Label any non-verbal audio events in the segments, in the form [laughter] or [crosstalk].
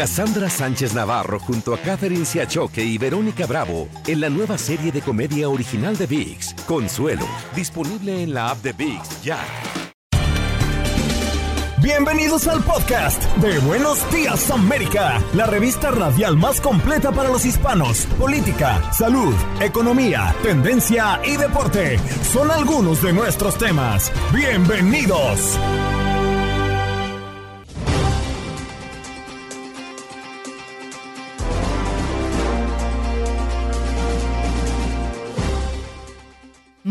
Cassandra Sánchez Navarro junto a Catherine Siachoque y Verónica Bravo en la nueva serie de comedia original de VIX, Consuelo, disponible en la app de VIX ya. Bienvenidos al podcast de Buenos Días América, la revista radial más completa para los hispanos. Política, salud, economía, tendencia y deporte son algunos de nuestros temas. Bienvenidos.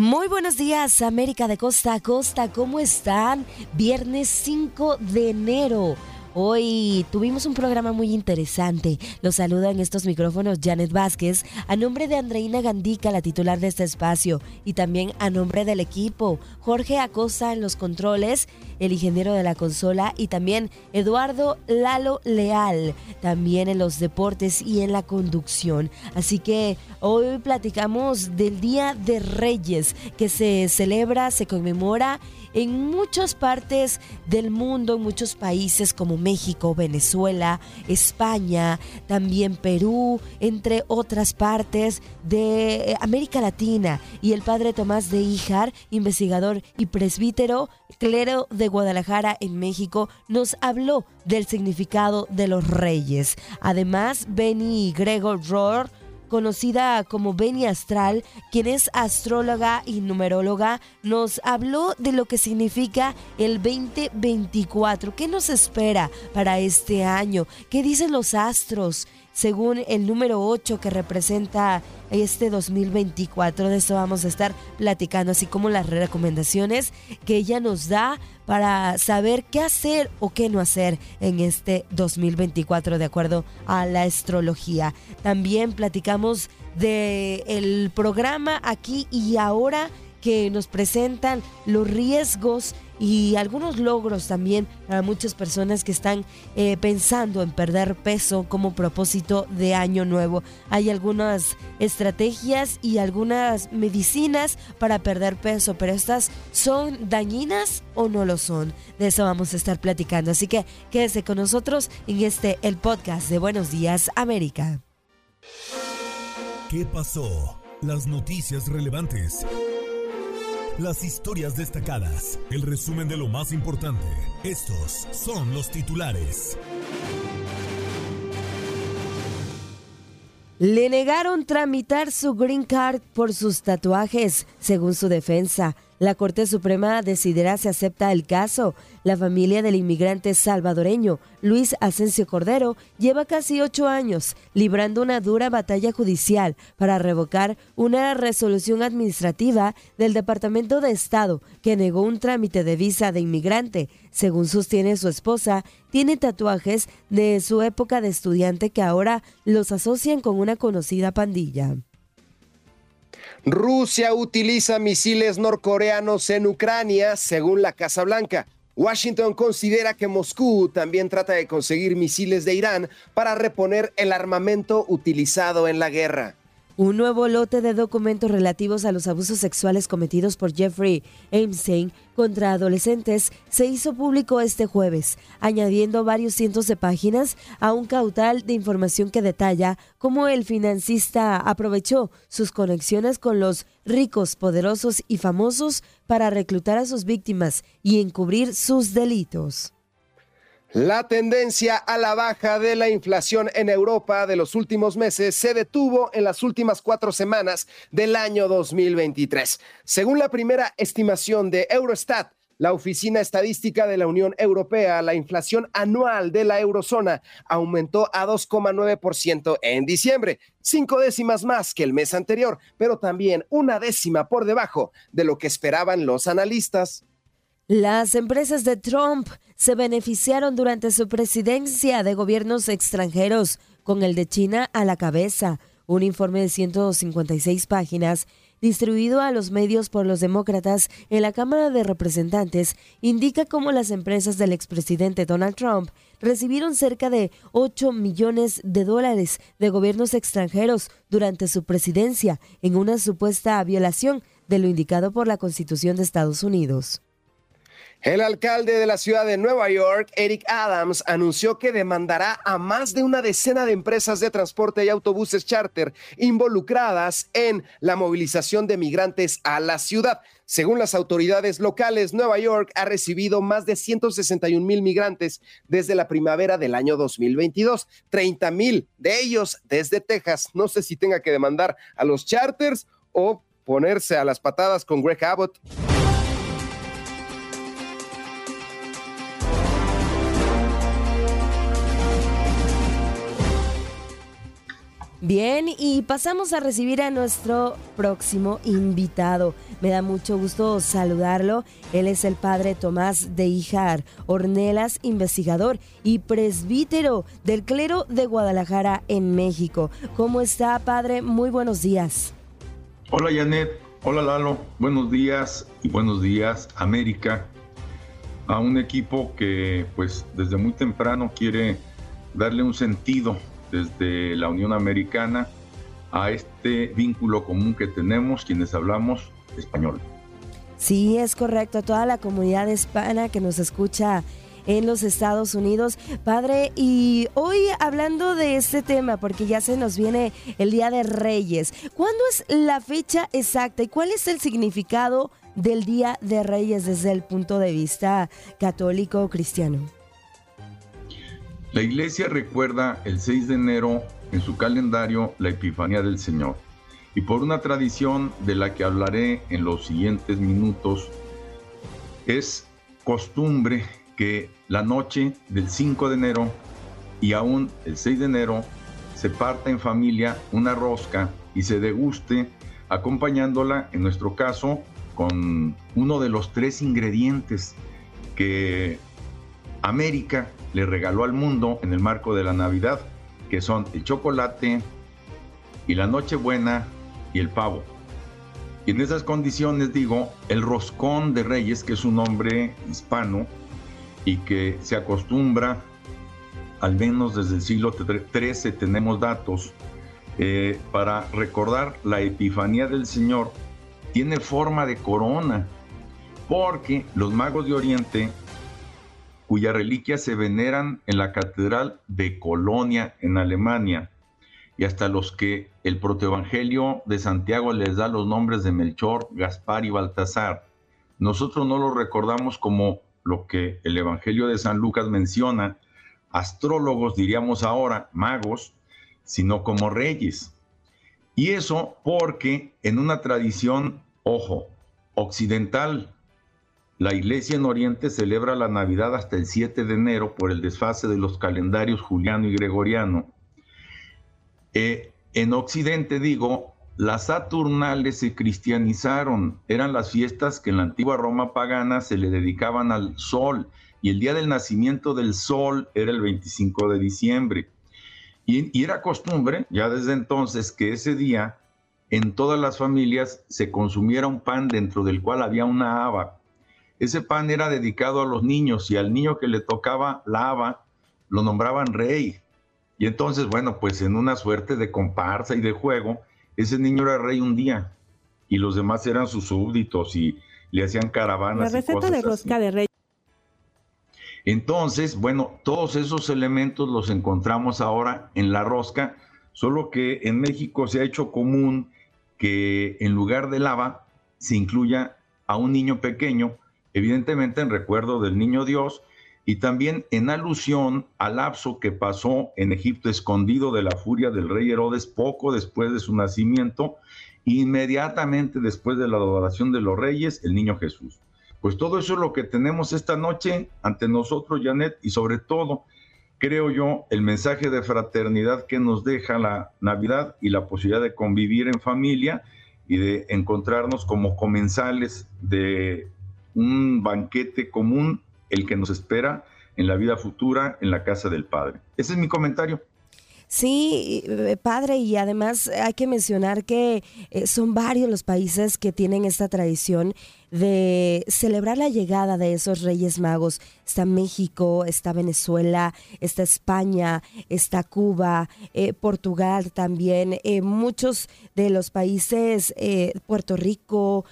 Muy buenos días, América de Costa a Costa, ¿cómo están? Viernes 5 de enero. Hoy tuvimos un programa muy interesante. Los saluda en estos micrófonos Janet Vázquez, a nombre de Andreina Gandica, la titular de este espacio, y también a nombre del equipo, Jorge Acosta en los controles, el ingeniero de la consola, y también Eduardo Lalo Leal, también en los deportes y en la conducción. Así que hoy platicamos del Día de Reyes, que se celebra, se conmemora en muchas partes del mundo, en muchos países como México, Venezuela, España, también Perú, entre otras partes de América Latina. Y el padre Tomás de Ijar, investigador y presbítero, clero de Guadalajara en México, nos habló del significado de los reyes. Además, Benny Gregor Rohr, conocida como Beni Astral, quien es astróloga y numeróloga, nos habló de lo que significa el 2024. ¿Qué nos espera para este año? ¿Qué dicen los astros? Según el número 8 que representa este 2024. De esto vamos a estar platicando, así como las recomendaciones que ella nos da para saber qué hacer o qué no hacer en este 2024 de acuerdo a la astrología. También platicamos de el programa aquí y ahora que nos presentan los riesgos y algunos logros también para muchas personas que están eh, pensando en perder peso como propósito de año nuevo. Hay algunas estrategias y algunas medicinas para perder peso, pero estas son dañinas o no lo son. De eso vamos a estar platicando. Así que quédese con nosotros en este el podcast de Buenos Días América. ¿Qué pasó? Las noticias relevantes las historias destacadas, el resumen de lo más importante. Estos son los titulares. Le negaron tramitar su green card por sus tatuajes, según su defensa. La Corte Suprema decidirá si acepta el caso. La familia del inmigrante salvadoreño Luis Asensio Cordero lleva casi ocho años librando una dura batalla judicial para revocar una resolución administrativa del Departamento de Estado que negó un trámite de visa de inmigrante. Según sostiene su esposa, tiene tatuajes de su época de estudiante que ahora los asocian con una conocida pandilla. Rusia utiliza misiles norcoreanos en Ucrania, según la Casa Blanca. Washington considera que Moscú también trata de conseguir misiles de Irán para reponer el armamento utilizado en la guerra. Un nuevo lote de documentos relativos a los abusos sexuales cometidos por Jeffrey Epstein contra adolescentes se hizo público este jueves, añadiendo varios cientos de páginas a un caudal de información que detalla cómo el financista aprovechó sus conexiones con los ricos, poderosos y famosos para reclutar a sus víctimas y encubrir sus delitos. La tendencia a la baja de la inflación en Europa de los últimos meses se detuvo en las últimas cuatro semanas del año 2023. Según la primera estimación de Eurostat, la Oficina Estadística de la Unión Europea, la inflación anual de la eurozona aumentó a 2,9% en diciembre, cinco décimas más que el mes anterior, pero también una décima por debajo de lo que esperaban los analistas. Las empresas de Trump se beneficiaron durante su presidencia de gobiernos extranjeros, con el de China a la cabeza. Un informe de 156 páginas distribuido a los medios por los demócratas en la Cámara de Representantes, indica cómo las empresas del expresidente Donald Trump recibieron cerca de 8 millones de dólares de gobiernos extranjeros durante su presidencia en una supuesta violación de lo indicado por la Constitución de Estados Unidos. El alcalde de la ciudad de Nueva York, Eric Adams, anunció que demandará a más de una decena de empresas de transporte y autobuses charter involucradas en la movilización de migrantes a la ciudad. Según las autoridades locales, Nueva York ha recibido más de 161 mil migrantes desde la primavera del año 2022, 30 mil de ellos desde Texas. No sé si tenga que demandar a los charters o ponerse a las patadas con Greg Abbott. Bien, y pasamos a recibir a nuestro próximo invitado. Me da mucho gusto saludarlo. Él es el padre Tomás de Ijar Ornelas, investigador y presbítero del clero de Guadalajara en México. ¿Cómo está, padre? Muy buenos días. Hola, Janet. Hola, Lalo. Buenos días y buenos días, América. A un equipo que, pues, desde muy temprano quiere darle un sentido desde la Unión Americana a este vínculo común que tenemos quienes hablamos español. Sí, es correcto. Toda la comunidad hispana que nos escucha en los Estados Unidos. Padre, y hoy hablando de este tema, porque ya se nos viene el Día de Reyes, ¿cuándo es la fecha exacta y cuál es el significado del Día de Reyes desde el punto de vista católico o cristiano? La iglesia recuerda el 6 de enero en su calendario la Epifanía del Señor. Y por una tradición de la que hablaré en los siguientes minutos, es costumbre que la noche del 5 de enero y aún el 6 de enero se parta en familia una rosca y se deguste acompañándola, en nuestro caso, con uno de los tres ingredientes que América le regaló al mundo en el marco de la Navidad, que son el chocolate y la Nochebuena y el pavo. Y en esas condiciones digo, el roscón de reyes, que es un nombre hispano y que se acostumbra, al menos desde el siglo XIII tenemos datos, eh, para recordar la Epifanía del Señor, tiene forma de corona, porque los magos de Oriente cuyas reliquias se veneran en la Catedral de Colonia, en Alemania, y hasta los que el protoevangelio de Santiago les da los nombres de Melchor, Gaspar y Baltasar. Nosotros no los recordamos como lo que el Evangelio de San Lucas menciona, astrólogos, diríamos ahora, magos, sino como reyes. Y eso porque en una tradición, ojo, occidental, la iglesia en Oriente celebra la Navidad hasta el 7 de enero por el desfase de los calendarios juliano y gregoriano. Eh, en Occidente, digo, las Saturnales se cristianizaron, eran las fiestas que en la antigua Roma pagana se le dedicaban al sol, y el día del nacimiento del sol era el 25 de diciembre. Y, y era costumbre, ya desde entonces, que ese día en todas las familias se consumiera un pan dentro del cual había una haba ese pan era dedicado a los niños y al niño que le tocaba la haba lo nombraban rey. Y entonces, bueno, pues en una suerte de comparsa y de juego, ese niño era rey un día y los demás eran sus súbditos y le hacían caravanas. La receta de rosca de rey. Entonces, bueno, todos esos elementos los encontramos ahora en la rosca, solo que en México se ha hecho común que en lugar de lava se incluya a un niño pequeño evidentemente en recuerdo del niño Dios y también en alusión al lapso que pasó en Egipto escondido de la furia del rey Herodes poco después de su nacimiento, inmediatamente después de la adoración de los reyes, el niño Jesús. Pues todo eso es lo que tenemos esta noche ante nosotros, Janet, y sobre todo, creo yo, el mensaje de fraternidad que nos deja la Navidad y la posibilidad de convivir en familia y de encontrarnos como comensales de un banquete común el que nos espera en la vida futura en la casa del Padre. Ese es mi comentario. Sí, eh, padre, y además hay que mencionar que eh, son varios los países que tienen esta tradición de celebrar la llegada de esos Reyes Magos. Está México, está Venezuela, está España, está Cuba, eh, Portugal también, eh, muchos de los países, eh, Puerto Rico,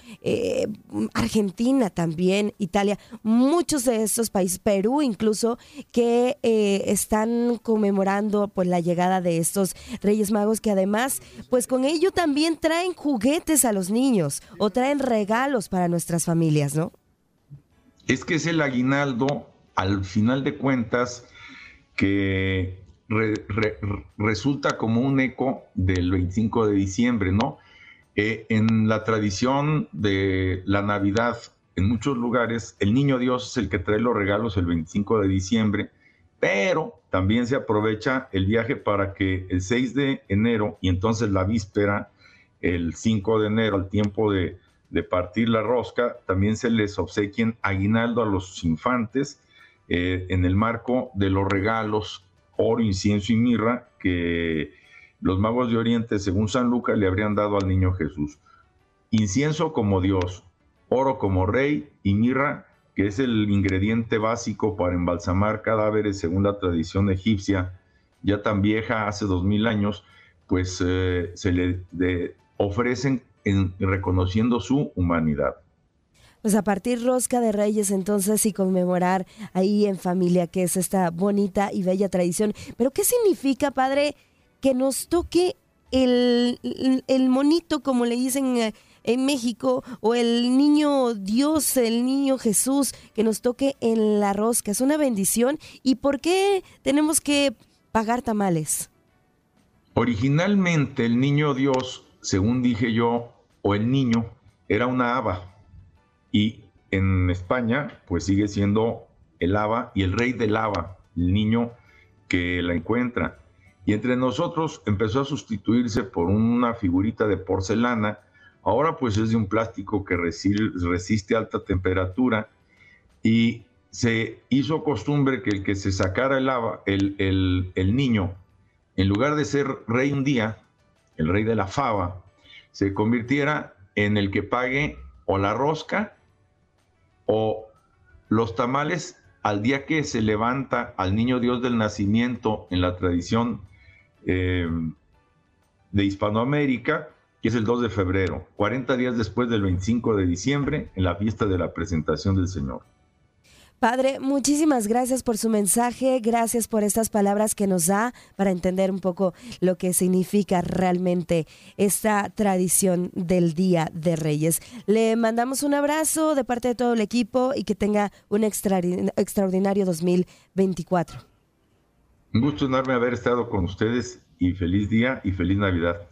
Argentina también, Italia, muchos de estos países, Perú incluso, que están conmemorando pues la llegada de estos Reyes Magos que además pues con ello también traen juguetes a los niños o traen regalos para nuestros familias, ¿no? Es que es el aguinaldo, al final de cuentas, que resulta como un eco del 25 de diciembre, ¿no? Eh, en la tradición de la Navidad, en muchos lugares, el niño Dios es el que trae los regalos el 25 de diciembre, pero también se aprovecha el viaje para que el 6 de enero y entonces la víspera, el 5 de enero, al tiempo de, de partir la rosca, también se les obsequien aguinaldo a los infantes eh, en el marco de los regalos oro, incienso y mirra que los magos de Oriente, según San Lucas, le habrían dado al niño Jesús. Incienso como Dios, oro como rey y mirra, que es el ingrediente básico para embalsamar cadáveres según la tradición egipcia, ya tan vieja, hace dos mil años, pues eh, se le ofrecen reconociendo su humanidad. Pues a partir Rosca de Reyes entonces y conmemorar ahí en familia, que es esta bonita y bella tradición. Pero ¿qué significa, padre, que nos toque el, el monito, como le dicen eh, en México, o el niño Dios, el niño Jesús, que nos toque en la rosca? Es una bendición. ¿Y por qué tenemos que pagar tamales? Originalmente el niño Dios, según dije yo, o el niño era una haba. Y en España, pues sigue siendo el haba y el rey del haba, el niño que la encuentra. Y entre nosotros empezó a sustituirse por una figurita de porcelana. Ahora pues es de un plástico que resiste alta temperatura y se hizo costumbre que el que se sacara el, haba, el, el, el niño, en lugar de ser rey un día, el rey de la fava, se convirtiera en el que pague o la rosca o los tamales al día que se levanta al niño Dios del nacimiento en la tradición eh, de Hispanoamérica, que es el 2 de febrero, 40 días después del 25 de diciembre, en la fiesta de la presentación del Señor. Padre, muchísimas gracias por su mensaje, gracias por estas palabras que nos da para entender un poco lo que significa realmente esta tradición del Día de Reyes. Le mandamos un abrazo de parte de todo el equipo y que tenga un extraordinario 2024. Un gusto enorme haber estado con ustedes y feliz día y feliz Navidad.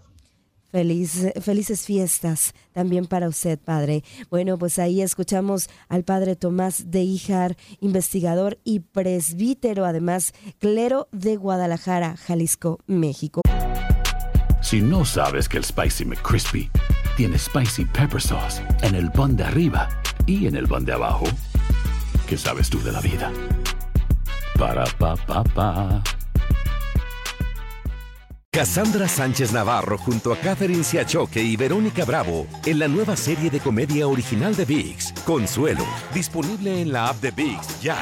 Feliz, felices fiestas también para usted, padre. Bueno, pues ahí escuchamos al padre Tomás de Ijar, investigador y presbítero, además, clero de Guadalajara, Jalisco, México. Si no sabes que el Spicy McCrispy tiene Spicy Pepper Sauce en el pan de arriba y en el pan de abajo, ¿qué sabes tú de la vida? Para, pa, pa, pa. Cassandra Sánchez Navarro junto a Catherine Siachoque y Verónica Bravo en la nueva serie de comedia original de VIX, Consuelo, disponible en la app de VIX ya.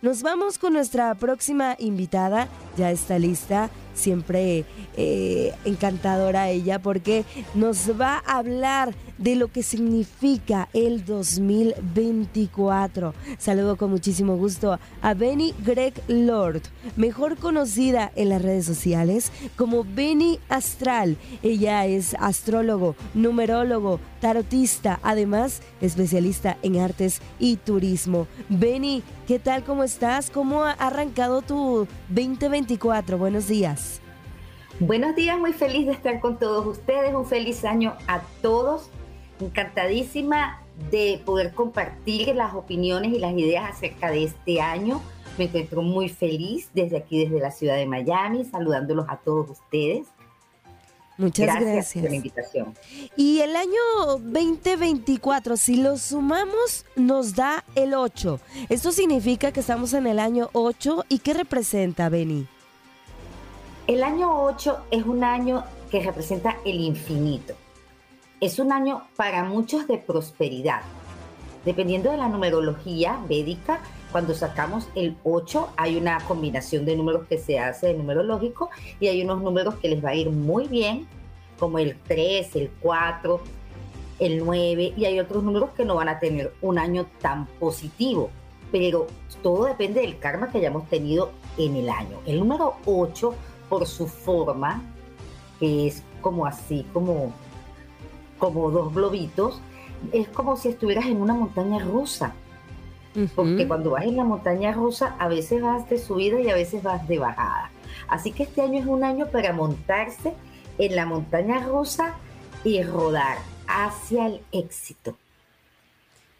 Nos vamos con nuestra próxima invitada, ya está lista siempre eh, encantadora ella porque nos va a hablar de lo que significa el 2024. Saludo con muchísimo gusto a Benny Greg Lord, mejor conocida en las redes sociales como Benny Astral. Ella es astrólogo, numerólogo, tarotista, además especialista en artes y turismo. Benny, ¿qué tal? ¿Cómo estás? ¿Cómo ha arrancado tu 2024? Buenos días. Buenos días, muy feliz de estar con todos ustedes. Un feliz año a todos. Encantadísima de poder compartir las opiniones y las ideas acerca de este año. Me encuentro muy feliz desde aquí, desde la ciudad de Miami, saludándolos a todos ustedes. Muchas gracias, por la invitación. Y el año 2024, si lo sumamos, nos da el 8. Esto significa que estamos en el año 8. ¿Y qué representa, Beni? El año 8 es un año que representa el infinito. Es un año para muchos de prosperidad. Dependiendo de la numerología védica, cuando sacamos el 8 hay una combinación de números que se hace de numerológico y hay unos números que les va a ir muy bien, como el 3, el 4, el 9 y hay otros números que no van a tener un año tan positivo. Pero todo depende del karma que hayamos tenido en el año. El número 8, por su forma, que es como así, como, como dos globitos, es como si estuvieras en una montaña rusa. Porque cuando vas en la montaña rusa, a veces vas de subida y a veces vas de bajada. Así que este año es un año para montarse en la montaña rusa y rodar hacia el éxito.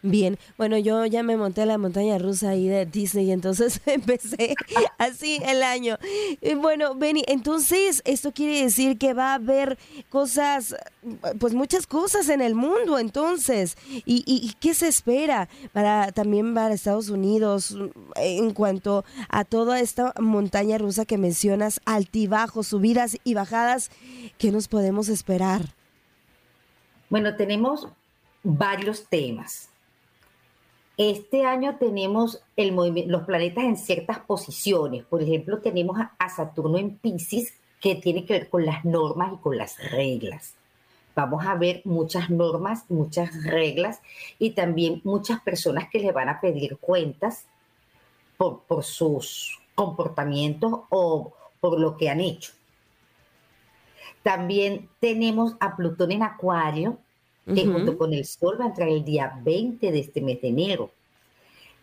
Bien, bueno, yo ya me monté a la montaña rusa ahí de Disney, entonces [laughs] empecé así el año. Bueno, Benny, entonces esto quiere decir que va a haber cosas, pues muchas cosas en el mundo, entonces. ¿Y, y qué se espera para también para Estados Unidos en cuanto a toda esta montaña rusa que mencionas, altibajos, subidas y bajadas? ¿Qué nos podemos esperar? Bueno, tenemos varios temas este año tenemos el los planetas en ciertas posiciones. Por ejemplo, tenemos a, Saturno en Pisces, que tiene que ver con las normas y con las reglas. Vamos a ver muchas normas, muchas reglas y también muchas personas que le van a pedir cuentas por, por sus comportamientos o por lo que han hecho. También tenemos a Plutón en Acuario, que junto con el Sol va a entrar el día 20 de este mes de enero.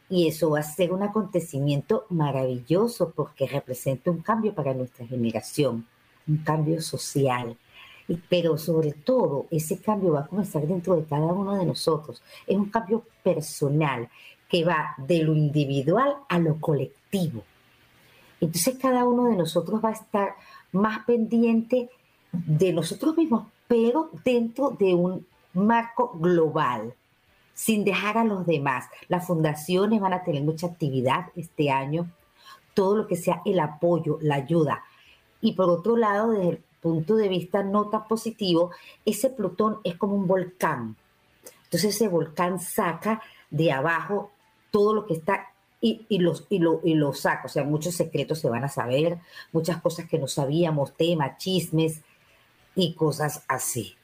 Y eso va a ser un acontecimiento maravilloso porque representa un cambio para nuestra generación, un cambio social. Pero sobre todo, ese cambio va a comenzar dentro de cada uno de nosotros. Es un cambio personal que va de lo individual a lo colectivo. Entonces cada uno de nosotros va a estar más pendiente de nosotros mismos, pero dentro de un marco global, sin dejar a los demás. Las fundaciones van a tener mucha actividad este año, todo lo que sea el apoyo, la ayuda. Y por otro lado, desde el punto de vista no tan positivo, ese Plutón es como un volcán. Entonces ese volcán saca de abajo todo lo que está y, los, y, lo, y lo saca. O sea, muchos secretos se van a saber, muchas cosas que no sabíamos, temas, chismes y cosas así.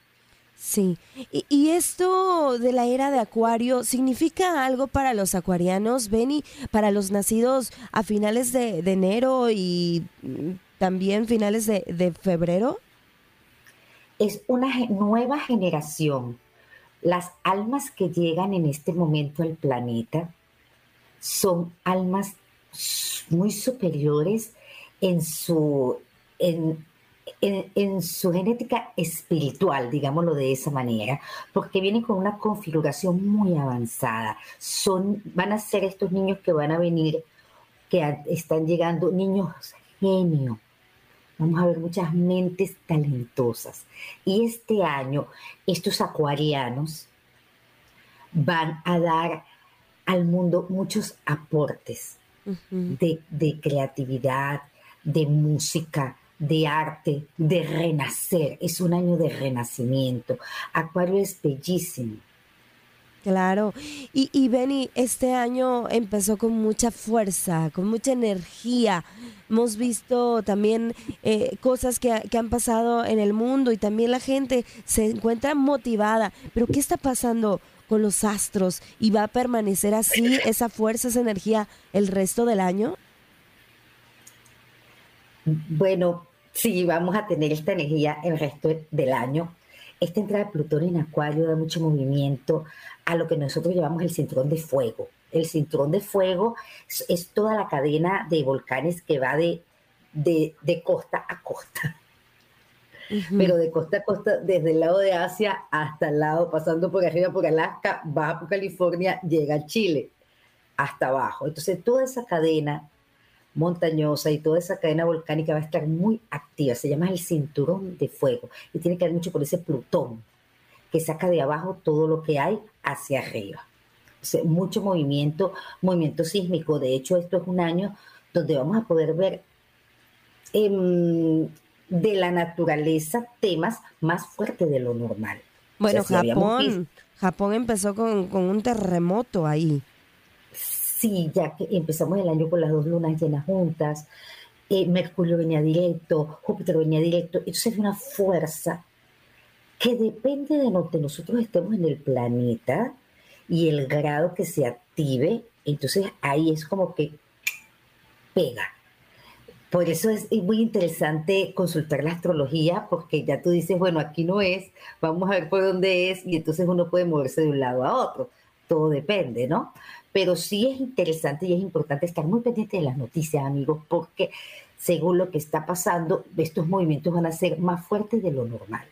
Sí, y, esto de la era de Acuario significa algo para los acuarianos, Benny, para los nacidos a finales de, enero y mm, también finales de, de, febrero. Es una nueva generación. Las almas que llegan en este momento al planeta son almas muy superiores en su, en, en, su genética espiritual, digámoslo de esa manera, porque vienen con una configuración muy avanzada. Son, van a ser estos niños que van a venir, que están llegando, niños genio. Vamos a ver muchas mentes talentosas. Y este año, estos acuarianos van a dar al mundo muchos aportes de, de creatividad, de música, de arte, de renacer. Es un año de renacimiento. Acuario es bellísimo. Claro, y, y Benny, este año empezó con mucha fuerza, con mucha energía. Hemos visto también eh, cosas que, que, han pasado en el mundo y también la gente se encuentra motivada. Pero ¿qué está pasando con los astros? ¿Y va a permanecer así esa fuerza, esa energía el resto del año? Bueno, sí, vamos a tener esta energía el resto del año. Esta entrada de Plutón en Acuario da mucho movimiento a lo que nosotros llamamos el cinturón de fuego. El cinturón de fuego es, toda la cadena de volcanes que va de, de, costa a costa. Pero de costa a costa, desde el lado de Asia hasta el lado, pasando por arriba por Alaska, baja por California, llega a Chile, hasta abajo. Entonces, toda esa cadena montañosa y toda esa cadena volcánica va a estar muy activa. Se llama el cinturón de fuego y tiene que ver mucho con ese Plutón que saca de abajo todo lo que hay hacia arriba. mucho movimiento, movimiento sísmico. De hecho, esto es un año donde vamos a poder ver em, de la naturaleza temas más fuertes de lo normal. Bueno, Japón, Japón empezó con, un terremoto ahí. Sí, ya que empezamos el año con las dos lunas llenas juntas, eh, Mercurio venía directo, Júpiter venía directo, entonces es una fuerza que depende de donde nosotros estemos en el planeta y el grado que se active, entonces ahí es como que pega. Por eso es muy interesante consultar la astrología, porque ya tú dices, bueno, aquí no es, vamos a ver por dónde es, y entonces uno puede moverse de un lado a otro. Todo depende, ¿no? Pero sí es interesante y es importante estar muy pendiente de las noticias, amigos, porque según lo que está pasando, estos movimientos van a ser más fuertes de lo normal.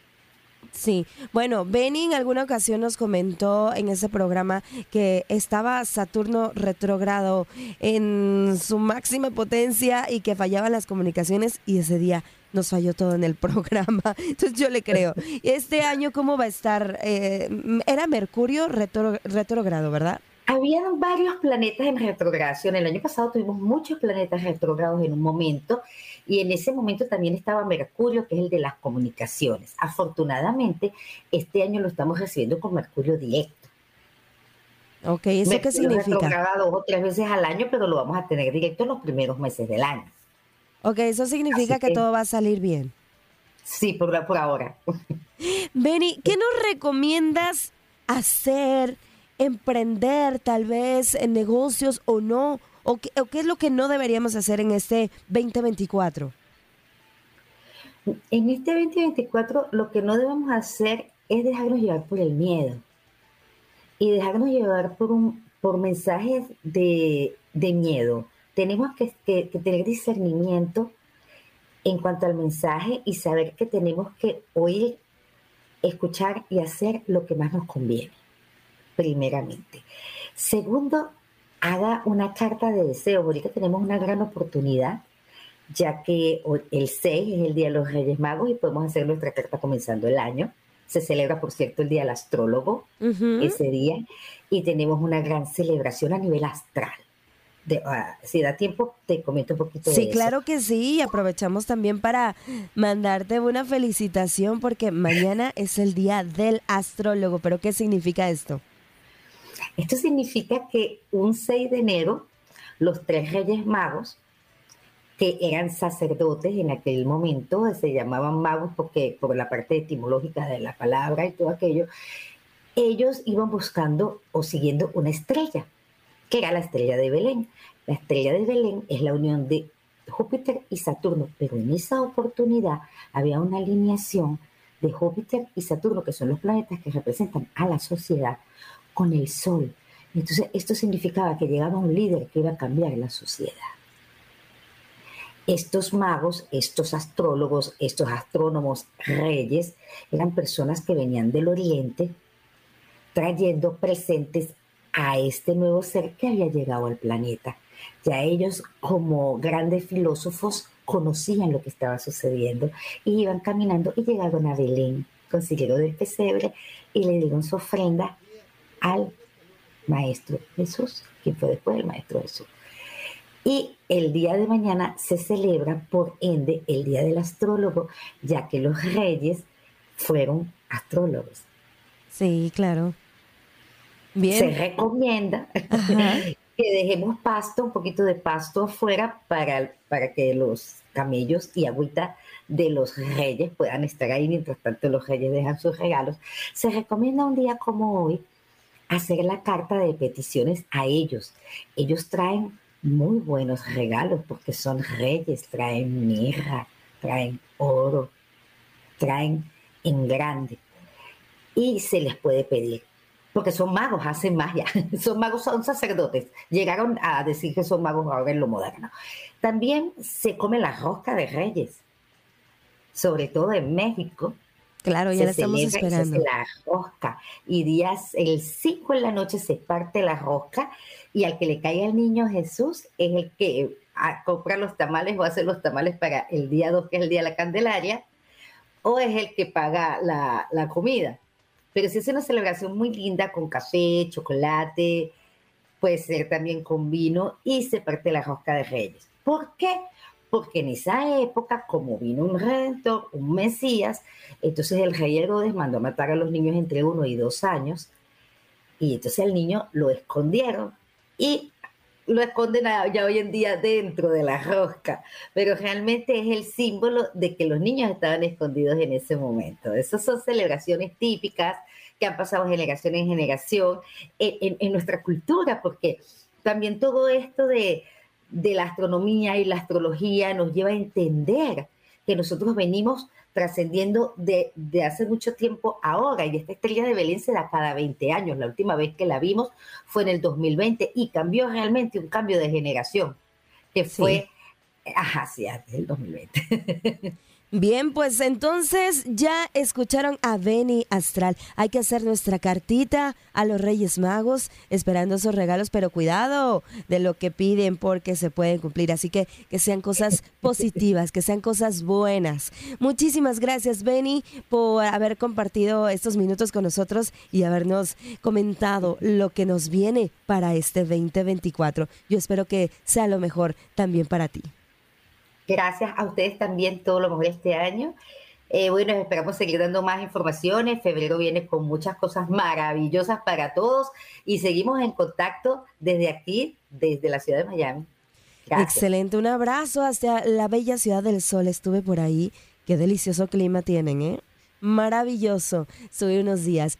Sí, bueno, Benny en alguna ocasión nos comentó en ese programa que estaba Saturno retrógrado en su máxima potencia y que fallaban las comunicaciones y ese día nos falló todo en el [laughs] programa. Entonces yo le creo. Este año, ¿cómo va a estar? Eh, era Mercurio retrógrado, ¿verdad? Habían varios planetas en retrogradación. El año pasado tuvimos muchos planetas retrógrados en un momento y en ese momento también estaba Mercurio, que es el de las comunicaciones. Afortunadamente, este año lo estamos recibiendo con Mercurio directo. Ok, ¿eso qué significa? dos o tres veces al año, pero lo vamos a tener directo en los primeros meses del año. Ok, eso significa que, todo va a salir bien. Sí, por, por ahora. [laughs] Benny, ¿qué nos recomiendas hacer, emprender tal vez en negocios o no? ¿O qué, es lo que no deberíamos hacer en este 2024? En este 2024 lo que no debemos hacer es dejarnos llevar por el miedo y dejarnos llevar por, un, por mensajes de, miedo. Tenemos que, tener discernimiento en cuanto al mensaje y saber que tenemos que oír, escuchar y hacer lo que más nos conviene, primeramente. Segundo, haga una carta de deseos. Ahorita tenemos una gran oportunidad, ya que el 6 es el Día de los Reyes Magos y podemos hacer nuestra carta comenzando el año. Se celebra, por cierto, el Día del Astrólogo ese día y tenemos una gran celebración a nivel astral. Ah, si da tiempo, te comento un poquito. Sí, claro que sí. Aprovechamos también para mandarte una felicitación porque mañana es el Día del Astrólogo. ¿Pero qué significa esto? Esto significa que un 6 de enero, los tres reyes magos, que eran sacerdotes en aquel momento, se llamaban magos porque por la parte etimológica de la palabra y todo aquello, ellos iban buscando o siguiendo una estrella, que era la estrella de Belén. La estrella de Belén es la unión de Júpiter y Saturno, pero en esa oportunidad había una alineación de Júpiter y Saturno, que son los planetas que representan a la sociedad, con el sol. Entonces, esto significaba que llegaba un líder que iba a cambiar la sociedad. Estos magos, estos astrólogos, estos astrónomos reyes, eran personas que venían del oriente trayendo presentes a este nuevo ser que había llegado al planeta. Ya ellos, como grandes filósofos, conocían lo que estaba sucediendo y iban caminando y llegaron a Belén, consiguieron el pesebre y le dieron su ofrenda al Maestro Jesús, quien fue después el Maestro Jesús. Y el día de mañana se celebra, por ende, el Día del Astrólogo, ya que los reyes fueron astrólogos. Sí, claro. Bien. Se recomienda [laughs] que dejemos pasto, un poquito de pasto afuera para, para que los camellos y agüita de los reyes puedan estar ahí mientras tanto los reyes dejan sus regalos. Se recomienda un día como hoy hacer la carta de peticiones a ellos. Ellos traen muy buenos regalos porque son reyes, traen mirra, traen oro, traen en grande. Y se les puede pedir, porque son magos, hacen magia, [laughs] son magos, son sacerdotes. Llegaron a decir que son magos ahora en lo moderno. También se come la rosca de reyes, sobre todo en México Claro, ya la estamos esperando. la rosca. Y días, el 5 en la noche se parte la rosca y al que le caiga el niño Jesús es el que a comprar los tamales o hacer los tamales para el día 2, que es el día de la Candelaria, o es el que paga la, la comida. Pero si es una celebración muy linda con café, chocolate, puede ser también con vino y se parte la rosca de reyes. ¿Por qué? Porque en esa época, como vino un redentor, un Mesías, entonces el rey Herodes mandó matar a los niños entre uno y dos años y entonces el niño lo escondieron y lo esconden ya hoy en día dentro de la rosca, pero realmente es el símbolo de que los niños estaban escondidos en ese momento. Esas son celebraciones típicas que han pasado generación en generación en, nuestra cultura, porque también todo esto de, de la astronomía y la astrología nos lleva a entender que nosotros venimos trascendiendo de, hace mucho tiempo ahora. Y esta estrella de Belén se da cada 20 años. La última vez que la vimos fue en el 2020 y cambió realmente un cambio de generación, que fue, ajá, sí, antes del 2020. [laughs] Bien, pues entonces ya escucharon a Benny Astral. Hay que hacer nuestra cartita a los Reyes Magos esperando esos regalos, pero cuidado de lo que piden porque se pueden cumplir. Así que que sean cosas [laughs] positivas, que sean cosas buenas. Muchísimas gracias, Benny, por haber compartido estos minutos con nosotros y habernos comentado lo que nos viene para este 2024. Yo espero que sea lo mejor también para ti. Gracias a ustedes también, todo lo mejor este año. Eh, bueno, esperamos seguir dando más informaciones. Febrero viene con muchas cosas maravillosas para todos y seguimos en contacto desde aquí, desde la ciudad de Miami. Excelente, un abrazo hacia la bella ciudad del sol. Estuve por ahí. Qué delicioso clima tienen, ¿eh? Maravilloso. Subí unos días.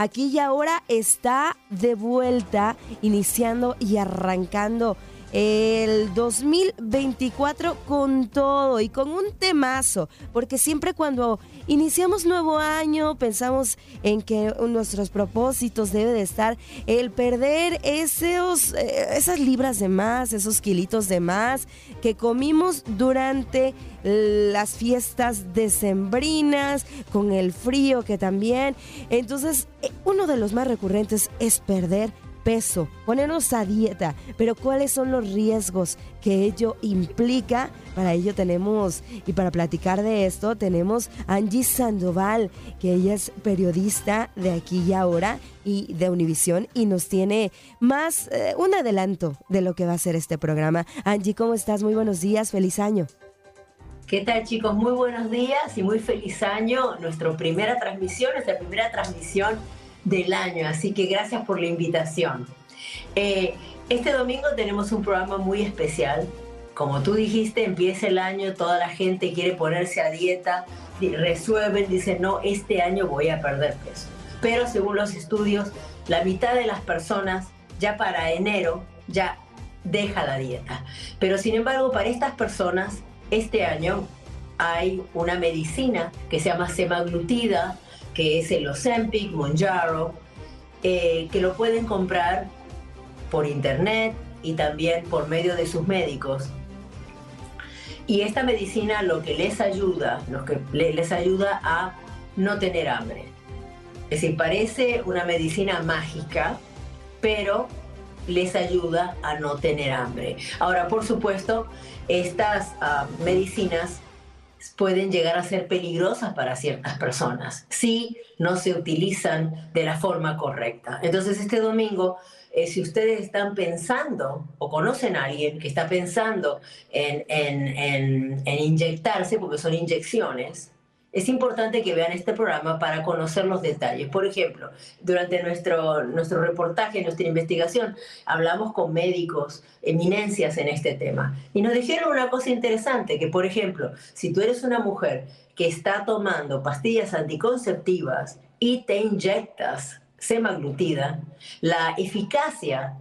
Aquí y ahora está de vuelta, iniciando y arrancando el 2024 con todo y con un temazo, porque siempre cuando iniciamos nuevo año pensamos en que nuestros propósitos debe de estar el perder esos, eh, esas libras de más, esos kilitos de más que comimos durante las fiestas decembrinas, con el frío que también. Entonces, eh, uno de los más recurrentes es perder peso, ponernos a dieta, pero cuáles son los riesgos que ello implica. Para ello tenemos, y para platicar de esto, tenemos a Angie Sandoval, que ella es periodista de aquí y ahora y de Univisión y nos tiene más eh, un adelanto de lo que va a ser este programa. Angie, ¿cómo estás? Muy buenos días, feliz año. ¿Qué tal chicos? Muy buenos días y muy feliz año. Nuestra primera transmisión, nuestra primera transmisión del año, así que gracias por la invitación. Eh, este domingo tenemos un programa muy especial. Como tú dijiste, empieza el año, toda la gente quiere ponerse a dieta, resuelven, dicen, no, este año voy a perder peso. Pero según los estudios, la mitad de las personas ya para enero ya deja la dieta. Pero sin embargo, para estas personas, este año hay una medicina que se llama semaglutida, que es el Ozempic, Monjaro, eh, que lo pueden comprar por internet y también por medio de sus médicos. Y esta medicina lo que les ayuda, lo que les ayuda a no tener hambre. Es decir, parece una medicina mágica, pero les ayuda a no tener hambre. Ahora, por supuesto, estas ah, medicinas pueden llegar a ser peligrosas para ciertas personas si no se utilizan de la forma correcta. Entonces este domingo, eh, si ustedes están pensando o conocen a alguien que está pensando en, en inyectarse, porque son inyecciones, es importante que vean este programa para conocer los detalles. Por ejemplo, durante nuestro, nuestro reportaje, nuestra investigación, hablamos con médicos, eminencias en este tema, y nos dijeron una cosa interesante, que por ejemplo, si tú eres una mujer que está tomando pastillas anticonceptivas y te inyectas semaglutida, la eficacia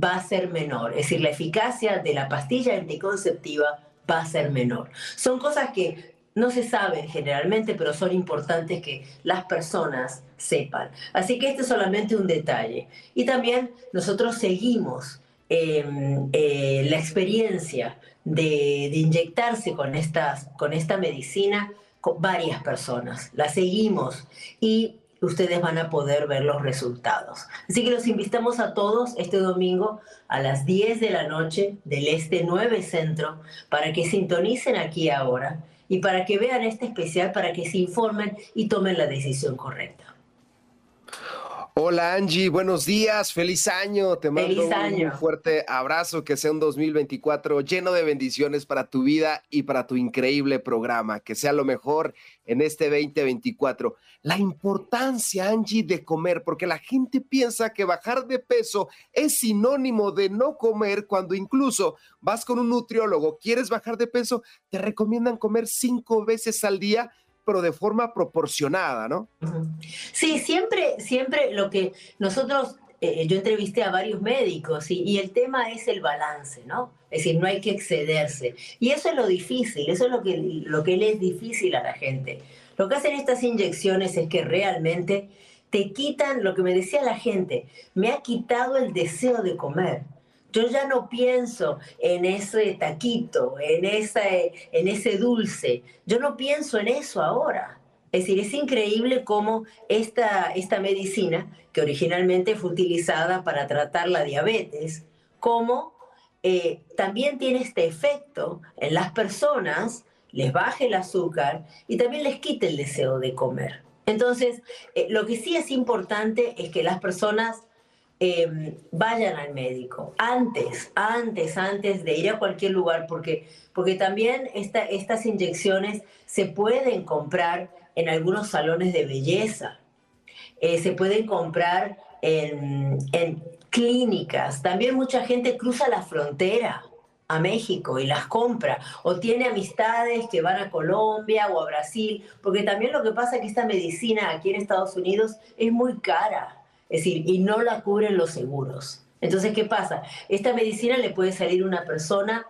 va a ser menor, es decir, la eficacia de la pastilla anticonceptiva va a ser menor. Son cosas que no se saben generalmente, pero son importantes que las personas sepan. Así que este es solamente un detalle. Y también nosotros seguimos em, eh, la experiencia de, inyectarse con, estas, con esta medicina varias personas, la seguimos y ustedes van a poder ver los resultados. Así que los invitamos a todos este domingo a las 10 de la noche del Este 9 Centro para que sintonicen aquí ahora y para que vean este especial, para que se informen y tomen la decisión correcta. Hola Angie, buenos días, feliz año. Te mando un fuerte abrazo, que sea un 2024 lleno de bendiciones para tu vida y para tu increíble programa, que sea lo mejor en este 2024. La importancia, Angie, de comer, porque la gente piensa que bajar de peso es sinónimo de no comer cuando incluso vas con un nutriólogo, quieres bajar de peso, te recomiendan comer cinco veces al día pero de forma proporcionada, ¿no? Sí, siempre, siempre lo que nosotros, eh, yo entrevisté a varios médicos y, el tema es el balance, ¿no? Es decir, no hay que excederse. Y eso es lo difícil, eso es lo que, lo que le es difícil a la gente. Lo que hacen estas inyecciones es que realmente te quitan lo que me decía la gente, me ha quitado el deseo de comer. Yo ya no pienso en ese taquito, en ese, en ese dulce. Yo no pienso en eso ahora. Es decir, es increíble cómo esta, esta medicina, que originalmente fue utilizada para tratar la diabetes, cómo eh, también tiene este efecto en las personas, les baje el azúcar y también les quite el deseo de comer. Entonces, eh, lo que sí es importante es que las personas Em, vayan al médico. Antes, antes, antes de ir a cualquier lugar, porque, porque también esta, estas inyecciones se pueden comprar en algunos salones de belleza, eh, se pueden comprar en, en clínicas, también mucha gente cruza la frontera a México y las compra, o tiene amistades que van a Colombia o a Brasil, porque también lo que pasa es que esta medicina aquí en Estados Unidos es muy cara. Es decir, y no la cubren los seguros. Entonces, ¿qué pasa? Esta medicina le puede salir a una persona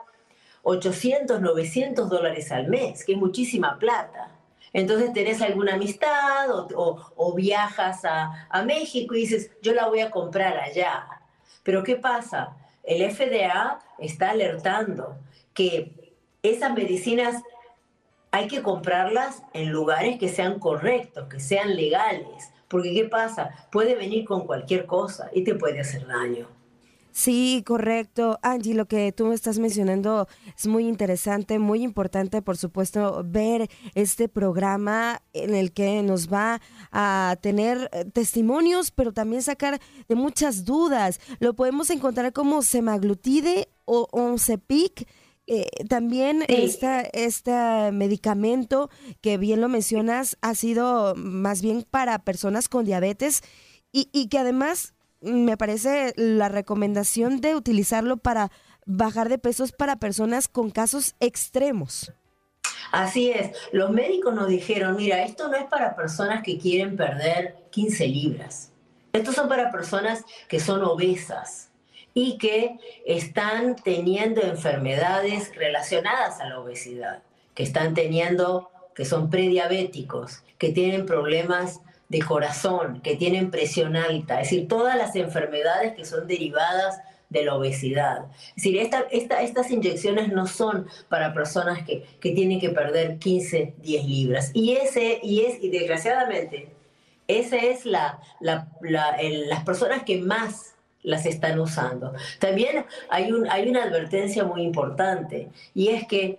800, 900 dólares al mes, que es muchísima plata. Entonces tenés alguna amistad o, viajas a, a, México y dices, yo la voy a comprar allá. Pero ¿qué pasa? El FDA está alertando que esas medicinas hay que comprarlas en lugares que sean correctos, que sean legales. Porque ¿qué pasa? Puede venir con cualquier cosa y te puede hacer daño. Sí, correcto. Angie, lo que tú me estás mencionando es muy interesante, muy importante, por supuesto, ver este programa en el que nos va a tener eh, testimonios, pero también sacar de muchas dudas. Lo podemos encontrar como semaglutide o oncepic eh, también este medicamento que bien lo mencionas ha sido más bien para personas con diabetes y, y que además me parece la recomendación de utilizarlo para bajar de pesos para personas con casos extremos. Así es, los médicos nos dijeron, mira, esto no es para personas que quieren perder 15 libras, estos son para personas que son obesas, y que están teniendo enfermedades relacionadas a la obesidad, que están teniendo, que son prediabéticos, que tienen problemas de corazón, que tienen presión alta, es decir, todas las enfermedades que son derivadas de la obesidad. Es decir, esta, estas inyecciones no son para personas que, que, tienen que perder 15, 10 libras. Y, ese, y, es, y desgraciadamente, esa es la, la, las personas que más las están usando. También hay, un, hay una advertencia muy importante y es que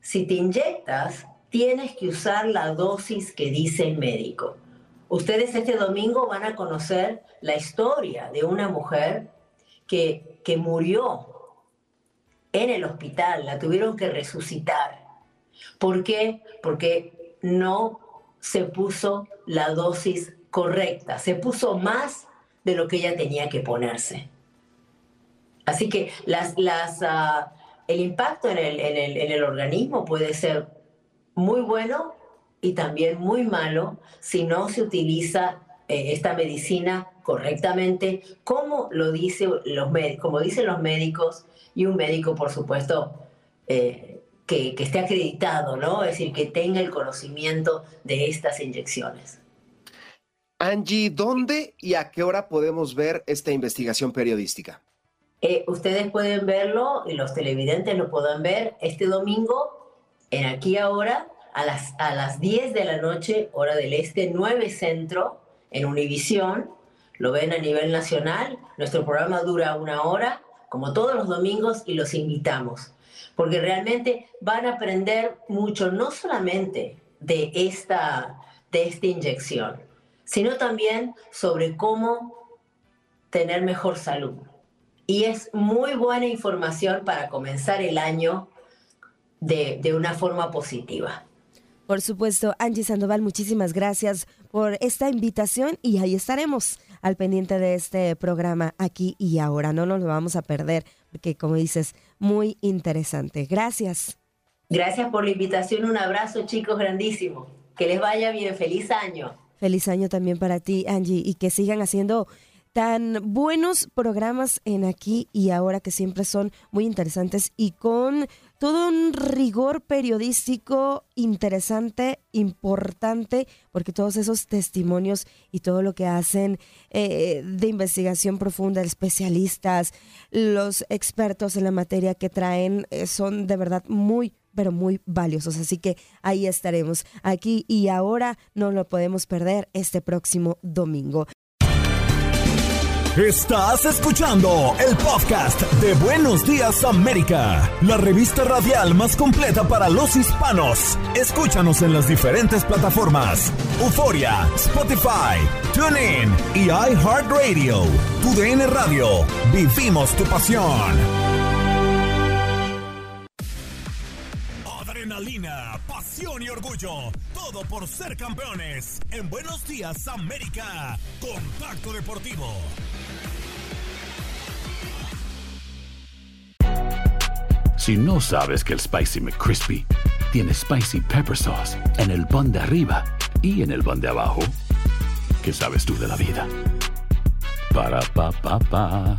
si te inyectas, tienes que usar la dosis que dice el médico. Ustedes este domingo van a conocer la historia de una mujer que, que murió en el hospital, la tuvieron que resucitar. ¿Por qué? Porque no se puso la dosis correcta, se puso más de lo que ella tenía que ponerse. Así que ah, el impacto en el, en, el, en el organismo puede ser muy bueno y también muy malo si no se utiliza eh, esta medicina correctamente, como lo dice los como dicen los médicos y un médico, por supuesto, eh, que, que, esté acreditado, ¿no? Es decir, que tenga el conocimiento de estas inyecciones. Angie, ¿dónde y a qué hora podemos ver esta investigación periodística? Eh, ustedes pueden verlo y los televidentes lo puedan ver este domingo en Aquí Ahora a las, a las 10 de la noche, hora del este, 9 centro, en Univisión. Lo ven a nivel nacional. Nuestro programa dura una hora, como todos los domingos, y los invitamos. Porque realmente van a aprender mucho, no solamente de esta, de esta inyección, sino también sobre cómo tener mejor salud. Y es muy buena información para comenzar el año de, de una forma positiva. Por supuesto, Angie Sandoval, muchísimas gracias por esta invitación y ahí estaremos al pendiente de este programa aquí y ahora. No nos lo vamos a perder porque, como dices, muy interesante. Gracias. Gracias por la invitación. Un abrazo, chicos, grandísimo. Que les vaya bien. Feliz año. Feliz año también para ti, Angie, y que sigan haciendo tan buenos programas en aquí y ahora que siempre son muy interesantes y con todo un rigor periodístico interesante, importante, porque todos esos testimonios y todo lo que hacen eh, de investigación profunda, especialistas, los expertos en la materia que traen, eh, son de verdad muy, pero muy valiosos. Así que ahí estaremos, aquí y ahora no lo podemos perder este próximo domingo. Estás escuchando el podcast de Buenos Días América, la revista radial más completa para los hispanos. Escúchanos en las diferentes plataformas: Euforia, Spotify, TuneIn y iHeartRadio. Tu DN Radio. Vivimos tu pasión. Y orgullo. Todo por ser campeones. En Buenos Días América. Contacto Deportivo. Si no sabes que el Spicy McCrispy tiene Spicy Pepper Sauce en el pan de arriba y en el pan de abajo, ¿qué sabes tú de la vida? Para, pa, pa, pa.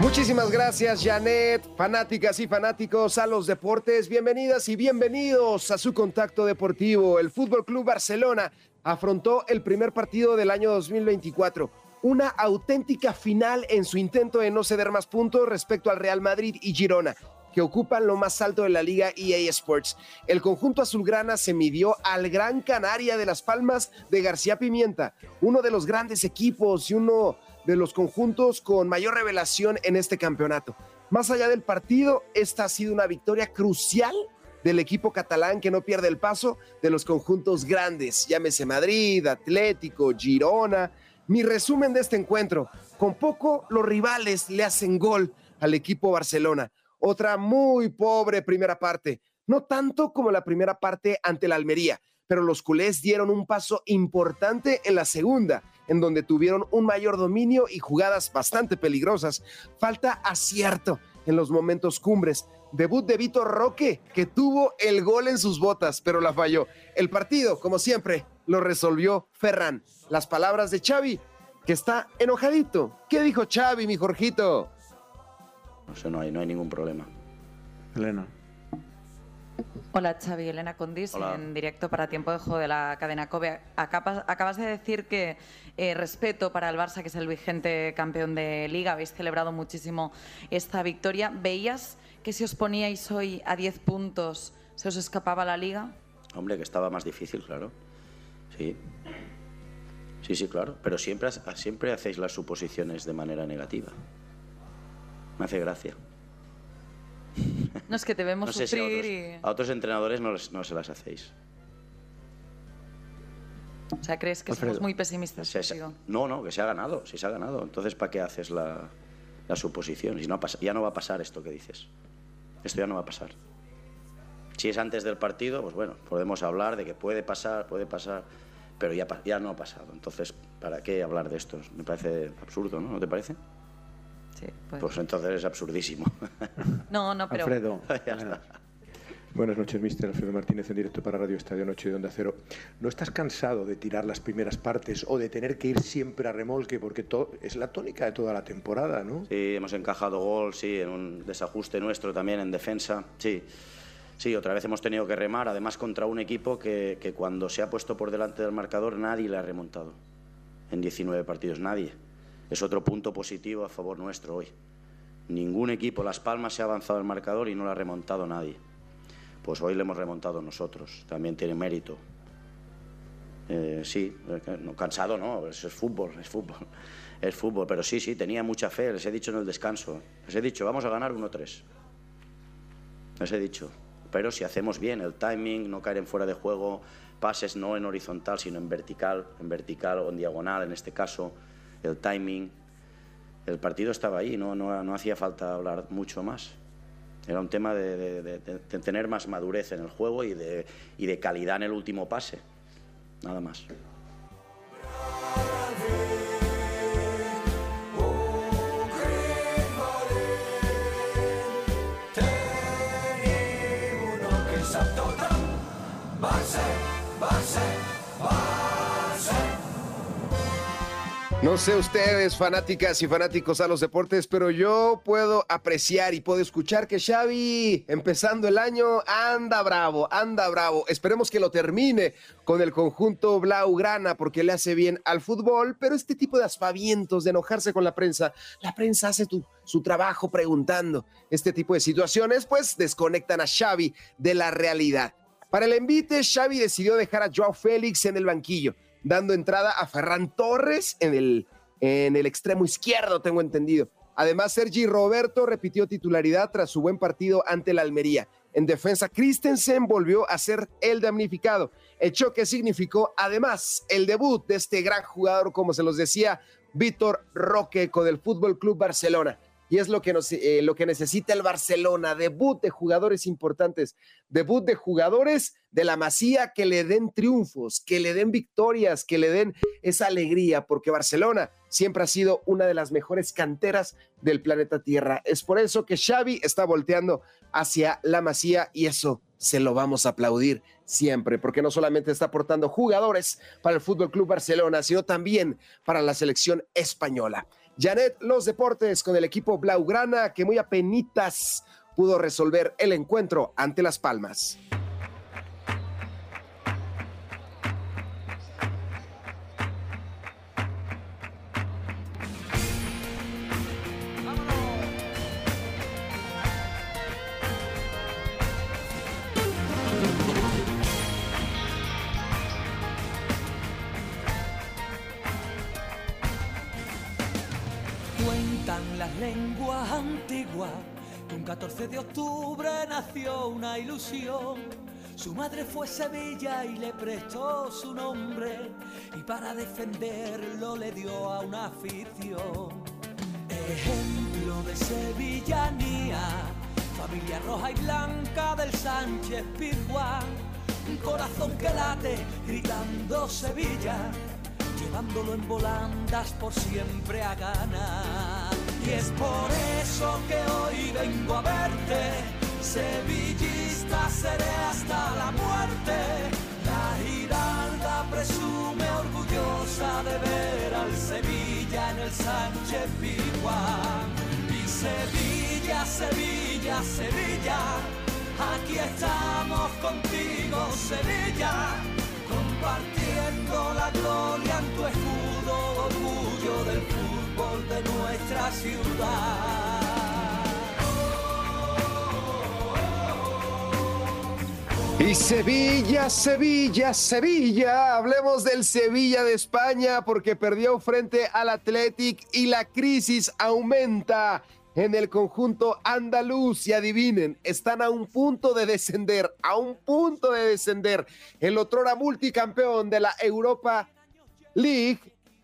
Muchísimas gracias, Janet, fanáticas y fanáticos a los deportes. Bienvenidas y bienvenidos a su contacto deportivo. El Fútbol Club Barcelona afrontó el primer partido del año 2024. Una auténtica final en su intento de no ceder más puntos respecto al Real Madrid y Girona, que ocupan lo más alto de la liga EA Sports. El conjunto azulgrana se midió al Gran Canaria de Las Palmas de García Pimienta, uno de los grandes equipos y uno de los conjuntos con mayor revelación en este campeonato. Más allá del partido, esta ha sido una victoria crucial del equipo catalán que no pierde el paso de los conjuntos grandes, llámese Madrid, Atlético, Girona. Mi resumen de este encuentro, con poco los rivales le hacen gol al equipo Barcelona. Otra muy pobre primera parte, no tanto como la primera parte ante la Almería, pero los culés dieron un paso importante en la segunda, en donde tuvieron un mayor dominio y jugadas bastante peligrosas. Falta acierto en los momentos cumbres. Debut de Vitor Roque, que tuvo el gol en sus botas, pero la falló. El partido, como siempre, lo resolvió Ferran. Las palabras de Xavi, que está enojadito. ¿Qué dijo Xavi, mi Jorgito? No sé, no hay, no hay ningún problema. Elena. Hola Xavi, Elena Condis, Hola. en directo para Tiempo de Juego de la cadena COBE. Acabas, acabas de decir que eh, respeto para el Barça, que es el vigente campeón de Liga. Habéis celebrado muchísimo esta victoria. ¿Veías que si os poníais hoy a 10 puntos se os escapaba la Liga? Hombre, que estaba más difícil, claro. Sí. Sí, sí, claro. Pero siempre, siempre hacéis las suposiciones de manera negativa. Me hace gracia. [laughs] No es que te vemos No sé si a sufrir otros, y... a otros entrenadores no, les- no se las hacéis. O sea, crees que Alfredo. somos muy pesimistas Se- no, no, que se ha ganado, si se ha ganado. Entonces, ¿para qué haces la, la suposición? Si no ha pas- ya no va a pasar esto que dices. Esto ya no va a pasar. Si es antes del partido, pues bueno, podemos hablar de que puede pasar, puede pasar, pero ya, ya no ha pasado. Entonces, ¿para qué hablar de esto? Me parece absurdo, ¿no? ¿No te parece? Sí, pues... Pues entonces es absurdísimo. [laughs] No, no, pero... Alfredo. [laughs] Ya está. Buenas noches, mister Alfredo Martínez, en directo para Radio Estadio Noche de Onda Cero. ¿No estás cansado de tirar las primeras partes o de tener que ir siempre a remolque? Porque to- es la tónica de toda la temporada, ¿no? Sí, hemos encajado gol, sí, en un desajuste nuestro también en defensa, sí. Sí, otra vez hemos tenido que remar, además contra un equipo que, que cuando se ha puesto por delante del marcador nadie le ha remontado. En 19 partidos, nadie. Es otro punto positivo a favor nuestro hoy. Ningún equipo, Las Palmas, se ha avanzado el marcador y no lo ha remontado nadie. Pues hoy le hemos remontado nosotros, también tiene mérito. Eh, sí, eh, cansado no, es fútbol, es fútbol, [laughs] es fútbol, pero sí, sí, tenía mucha fe, les he dicho en el descanso, les he dicho, vamos a ganar 1-3, les he dicho, pero si hacemos bien el timing, no caer en fuera de juego, pases no en horizontal, sino en vertical, en vertical o en diagonal en este caso, el timing, el partido estaba ahí, no, no, no hacía falta hablar mucho más. Era un tema de, tener más madurez en el juego y de, y de calidad en el último pase. Nada más. No sé ustedes, fanáticas y fanáticos a los deportes, pero yo puedo apreciar y puedo escuchar que Xavi, empezando el año, anda bravo, anda bravo. Esperemos que lo termine con el conjunto Blaugrana porque le hace bien al fútbol, pero este tipo de aspavientos, de enojarse con la prensa, la prensa hace tu- su trabajo preguntando. Este tipo de situaciones, pues, desconectan a Xavi de la realidad. Para el envite, Xavi decidió dejar a Joao Félix en el banquillo, dando entrada a Ferran Torres en el, en el extremo izquierdo, tengo entendido. Además, Sergi Roberto repitió titularidad tras su buen partido ante la Almería. En defensa, Christensen volvió a ser el damnificado. El choque significó además el debut de este gran jugador, como se los decía, Víctor Roque con el Fútbol Club Barcelona. Y es lo que, eh, lo que necesita el Barcelona, debut de jugadores importantes, debut de jugadores de la masía que le den triunfos, que le den victorias, que le den esa alegría, porque Barcelona siempre ha sido una de las mejores canteras del planeta Tierra. Es por eso que Xavi está volteando hacia la masía y eso se lo vamos a aplaudir siempre, porque no solamente está aportando jugadores para el Fútbol Club Barcelona, sino también para la selección española. Janet, los deportes con el equipo Blaugrana, que muy apenitas pudo resolver el encuentro ante Las Palmas. Que un 14 de octubre nació una ilusión. Su madre fue Sevilla y le prestó su nombre y para defenderlo le dio a una afición. Ejemplo de sevillanía, familia roja y blanca del Sánchez Pizjuán. Un corazón que late gritando Sevilla llevándolo en volandas por siempre a ganar. Y es por eso que hoy vengo a verte, sevillista seré hasta la muerte. La Giralda presume orgullosa de ver al Sevilla en el Sánchez Pizjuán. Y Sevilla, Sevilla, Sevilla, aquí estamos contigo, Sevilla compartiendo la gloria en tu escudo, de nuestra ciudad. Y Sevilla, Sevilla, Sevilla. Hablemos del Sevilla de España porque perdió frente al Athletic y la crisis aumenta en el conjunto andaluz. Y adivinen, están a un punto de descender, a un punto de descender. El otrora multicampeón de la Europa League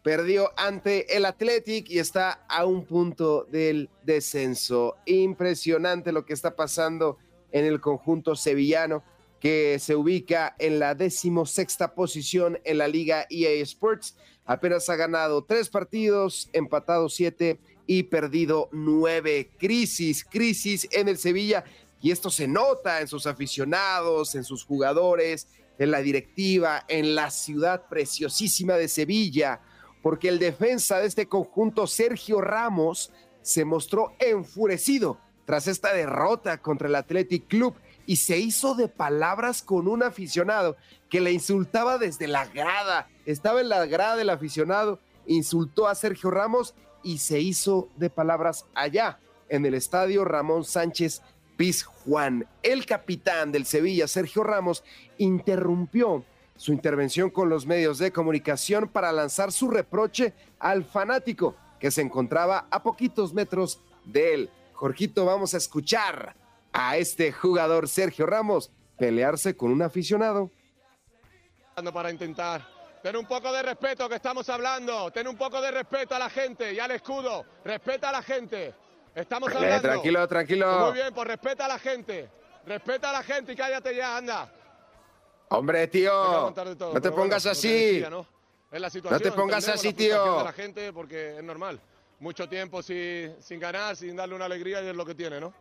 perdió ante el Athletic y está a un punto del descenso. Impresionante lo que está pasando en el conjunto sevillano que se ubica en la decimosexta posición en la liga EA Sports. Apenas ha ganado tres partidos, empatado siete y perdido nueve. Crisis, crisis en el Sevilla. Y esto se nota en sus aficionados, en sus jugadores, en la directiva, en la ciudad preciosísima de Sevilla, porque el defensa de este conjunto, Sergio Ramos, se mostró enfurecido tras esta derrota contra el Athletic Club y se hizo de palabras con un aficionado que le insultaba desde la grada. Estaba en la grada del aficionado, insultó a Sergio Ramos y se hizo de palabras allá en el estadio Ramón Sánchez Pizjuán. El capitán del Sevilla, Sergio Ramos, interrumpió su intervención con los medios de comunicación para lanzar su reproche al fanático que se encontraba a poquitos metros de él. Jorgito, vamos a escuchar a este jugador Sergio Ramos pelearse con un aficionado. Para intentar Ten un poco de respeto que estamos hablando. Ten un poco de respeto a la gente y al escudo. Respeta a la gente. Estamos hablando. tranquilo, tranquilo. Muy bien, pues respeta a la gente. Respeta a la gente y cállate ya, anda. Hombre, tío. No te pongas así. ¿no? te pongas así, tío. la gente porque es normal. Mucho tiempo sin, sin ganar, sin darle una alegría y es lo que tiene, ¿no?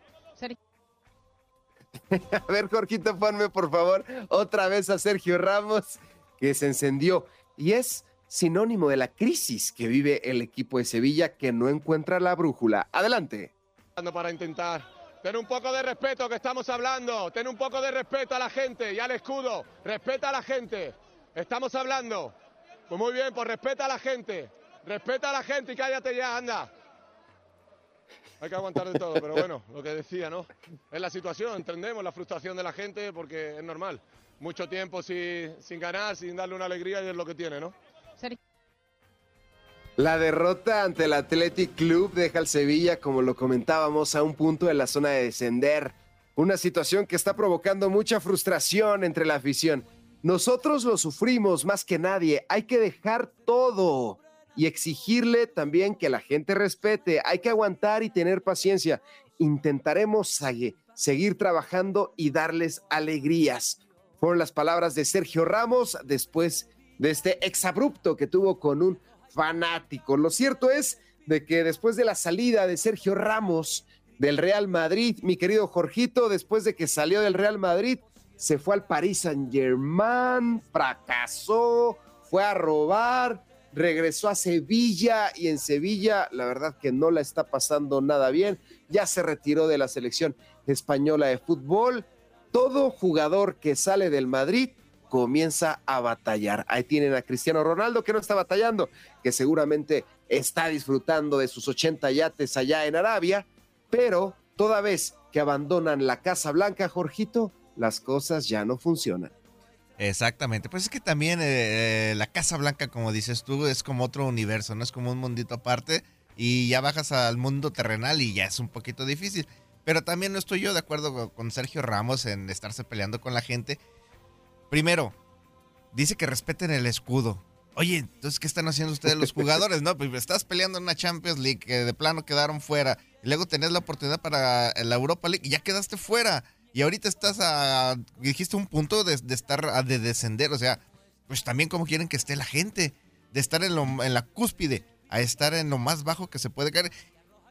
[laughs] A ver, Jorgito, ponme por favor otra vez a Sergio Ramos, que se encendió. Y es sinónimo de la crisis que vive el equipo de Sevilla que no encuentra la brújula. Adelante. Para intentar. Ten un poco de respeto que estamos hablando. Ten un poco de respeto a la gente y al escudo. Respeta a la gente. Estamos hablando. Pues muy bien, pues respeta a la gente. Respeta a la gente y cállate ya, anda. Hay que aguantar de todo, pero bueno, lo que decía, ¿no? Es la situación, entendemos la frustración de la gente porque es normal. Mucho tiempo sin, sin ganar, sin darle una alegría y es lo que tiene, ¿no? La derrota ante el Athletic Club deja al Sevilla, como lo comentábamos, a un punto de la zona de descender. Una situación que está provocando mucha frustración entre la afición. Nosotros lo sufrimos más que nadie. Hay que dejar todo y exigirle también que la gente respete. Hay que aguantar y tener paciencia. Intentaremos seguir trabajando y darles alegrías. Fueron las palabras de Sergio Ramos después de este exabrupto que tuvo con un fanático. Lo cierto es de que después de la salida de Sergio Ramos del Real Madrid, mi querido Jorgito, después de que salió del Real Madrid, se fue al Paris Saint Germain, fracasó, fue a robar, regresó a Sevilla y en Sevilla la verdad que no la está pasando nada bien, ya se retiró de la selección española de fútbol. Todo jugador que sale del Madrid comienza a batallar. Ahí tienen a Cristiano Ronaldo que no está batallando, que seguramente está disfrutando de sus 80 yates allá en Arabia, pero toda vez que abandonan la Casa Blanca, Jorgito, las cosas ya no funcionan. Exactamente, pues es que también eh, la Casa Blanca, como dices tú, es como otro universo, no es como un mundito aparte y ya bajas al mundo terrenal y ya es un poquito difícil. Pero también no estoy yo de acuerdo con Sergio Ramos en estarse peleando con la gente. Primero, dice que respeten el escudo. Oye, entonces, ¿qué están haciendo ustedes los jugadores? No, pues estás peleando en una Champions League que de plano quedaron fuera. Y luego tenés la oportunidad para la Europa League y ya quedaste fuera y ahorita estás a, dijiste un punto de, estar, a, de descender, o sea, pues también como quieren que esté la gente, de estar en, en la cúspide, a estar en lo más bajo que se puede caer,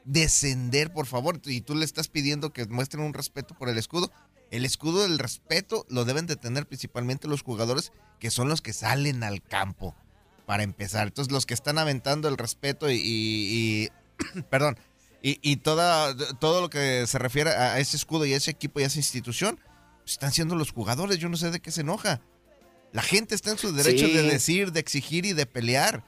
descender, por favor, y tú le estás pidiendo que muestren un respeto por el escudo. El escudo del respeto lo deben de tener principalmente los jugadores que son los que salen al campo, para empezar. Entonces los que están aventando el respeto y [clears throat] perdón, y, toda, todo lo que se refiere a ese escudo y a ese equipo y a esa institución, pues, están siendo los jugadores. Yo no sé de qué se enoja. La gente está en su derecho de decir, de exigir y de pelear.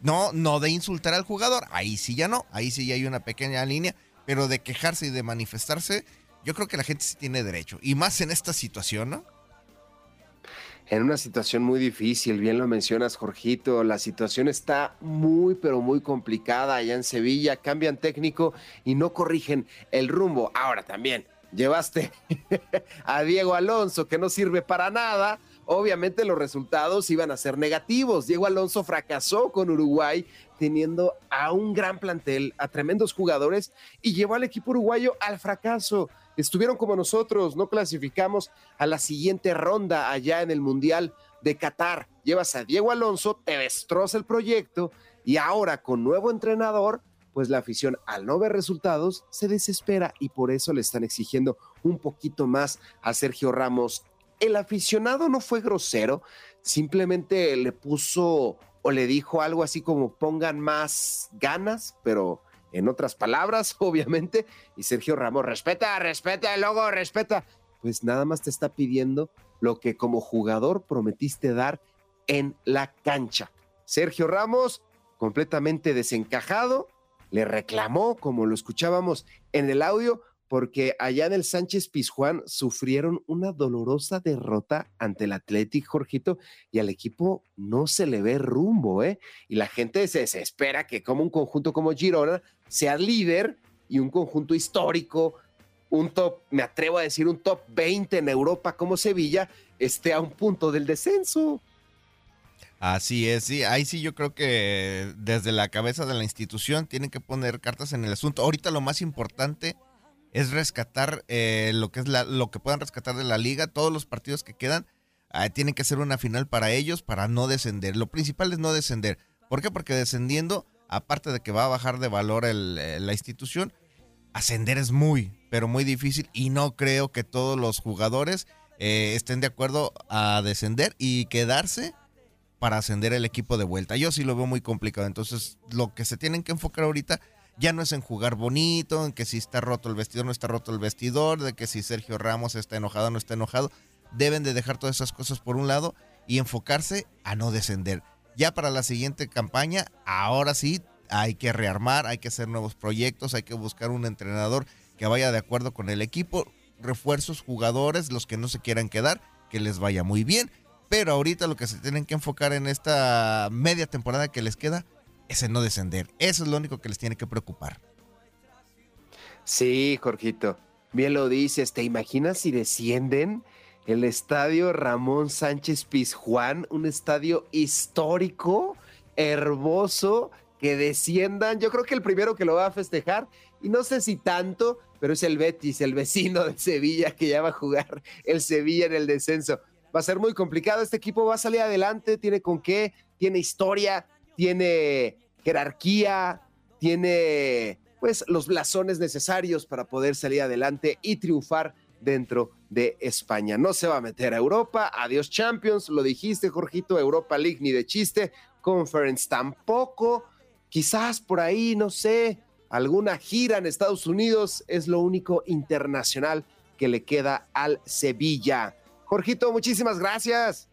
No, no de insultar al jugador. Ahí sí ya no. Ahí sí ya hay una pequeña línea. Pero de quejarse y de manifestarse, yo creo que la gente sí tiene derecho. Y más en esta situación, ¿no? en una situación muy difícil, bien lo mencionas, Jorgito, la situación está muy, pero muy complicada allá en Sevilla, cambian técnico y no corrigen el rumbo. Ahora también, llevaste [laughs] a Diego Alonso, que no sirve para nada. Obviamente los resultados iban a ser negativos. Diego Alonso fracasó con Uruguay teniendo a un gran plantel, a tremendos jugadores y llevó al equipo uruguayo al fracaso estuvieron como nosotros, no clasificamos a la siguiente ronda allá en el Mundial de Qatar. Llevas a Diego Alonso, te destroza el proyecto y ahora con nuevo entrenador, pues la afición al no ver resultados se desespera y por eso le están exigiendo un poquito más a Sergio Ramos. El aficionado no fue grosero, simplemente le puso o le dijo algo así como pongan más ganas, pero en otras palabras, [laughs] obviamente, y Sergio Ramos, respeta, respeta el logo, respeta. Pues nada más te está pidiendo lo que como jugador prometiste dar en la cancha. Sergio Ramos, completamente desencajado, le reclamó, como lo escuchábamos en el audio, porque allá en el Sánchez Pizjuán sufrieron una dolorosa derrota ante el Athletic Jorgito y al equipo no se le ve rumbo, ¿eh? Y la gente se desespera que como un conjunto como Girona sea líder y un conjunto histórico, un top, me atrevo a decir, un top 20 en Europa como Sevilla, esté a un punto del descenso. Así es, sí, ahí sí yo creo que desde la cabeza de la institución tienen que poner cartas en el asunto. Ahorita lo más importante es rescatar eh, lo que es la, lo que puedan rescatar de la liga, todos los partidos que quedan ah, tienen que ser una final para ellos para no descender. Lo principal es no descender. ¿Por qué? Porque descendiendo aparte de que va a bajar de valor eh, la institución, ascender es muy, pero muy difícil y no creo que todos los jugadores eh, estén de acuerdo a descender y quedarse para ascender el equipo de vuelta. Yo sí lo veo muy complicado. Entonces, lo que se tienen que enfocar ahorita ya no es en jugar bonito, en que si está roto el vestidor, no está roto el vestidor, de que si Sergio Ramos está enojado, no está enojado. Deben de dejar todas esas cosas por un lado y enfocarse a no descender ya para la siguiente campaña, ahora sí hay que rearmar, hay que hacer nuevos proyectos, hay que buscar un entrenador que vaya de acuerdo con el equipo, refuerzos, jugadores, los que no se quieran quedar, que les vaya muy bien. Pero ahorita lo que se tienen que enfocar en esta media temporada que les queda es no descender. Eso es lo único que les tiene que preocupar. Sí, Jorgito. Bien lo dices. ¿Te imaginas si descienden? el estadio Ramón Sánchez Pizjuán, un estadio histórico, hermoso, que desciendan. Yo creo que el primero que lo va a festejar, y no sé si tanto, pero es el Betis, el vecino de Sevilla, que ya va a jugar el Sevilla en el descenso. Va a ser muy complicado. Este equipo va a salir adelante, tiene con qué, tiene historia, tiene jerarquía, tiene pues los blasones necesarios para poder salir adelante y triunfar dentro de España. No se va a meter a Europa, adiós Champions, lo dijiste Jorgito, Europa League ni de chiste, Conference tampoco, quizás por ahí, no sé, alguna gira en Estados Unidos es lo único internacional que le queda al Sevilla. Jorgito, muchísimas gracias.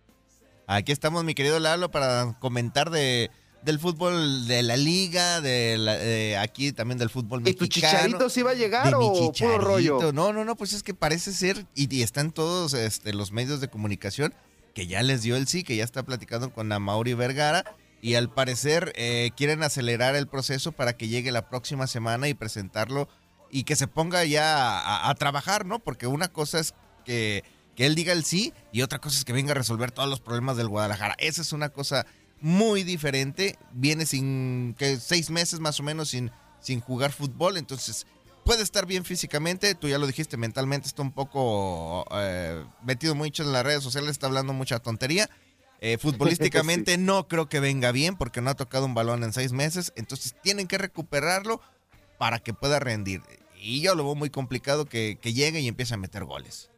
Aquí estamos, mi querido Lalo, para comentar de del fútbol de la liga, de, aquí también del fútbol mexicano. ¿Y tu chicharito sí va a llegar o puro rollo? No, no, no, pues es que parece ser, y, están todos este, los medios de comunicación, que ya les dio el sí, que ya está platicando con Amauri Vergara, y al parecer eh, quieren acelerar el proceso para que llegue la próxima semana y presentarlo y que se ponga ya a, a trabajar, ¿no? Porque una cosa es que, que él diga el sí y otra cosa es que venga a resolver todos los problemas del Guadalajara. Esa es una cosa muy diferente. Viene sin que seis meses más o menos sin, sin jugar fútbol, entonces puede estar bien físicamente. Tú ya lo dijiste, mentalmente está un poco eh, metido mucho en las redes sociales, está hablando mucha tontería. Eh, [laughs] futbolísticamente no creo que venga bien porque no ha tocado un balón en seis meses, entonces tienen que recuperarlo para que pueda rendir. Y yo lo veo muy complicado que, que llegue y empiece a meter goles.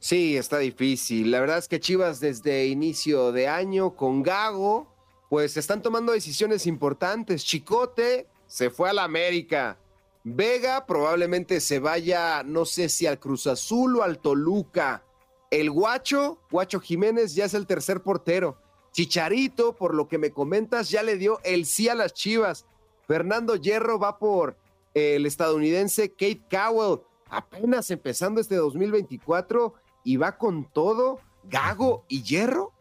Sí, está difícil. La verdad es que Chivas desde inicio de año con Gago, pues están tomando decisiones importantes. Chicote se fue a la América. Vega probablemente se vaya, no sé si al Cruz Azul o al Toluca. El Guacho, Guacho Jiménez ya es el tercer portero. Chicharito, por lo que me comentas, ya le dio el sí a las Chivas. Fernando Hierro va por el estadounidense Kate Cowell. Apenas empezando este 2024 y va con todo Gago y Hierro.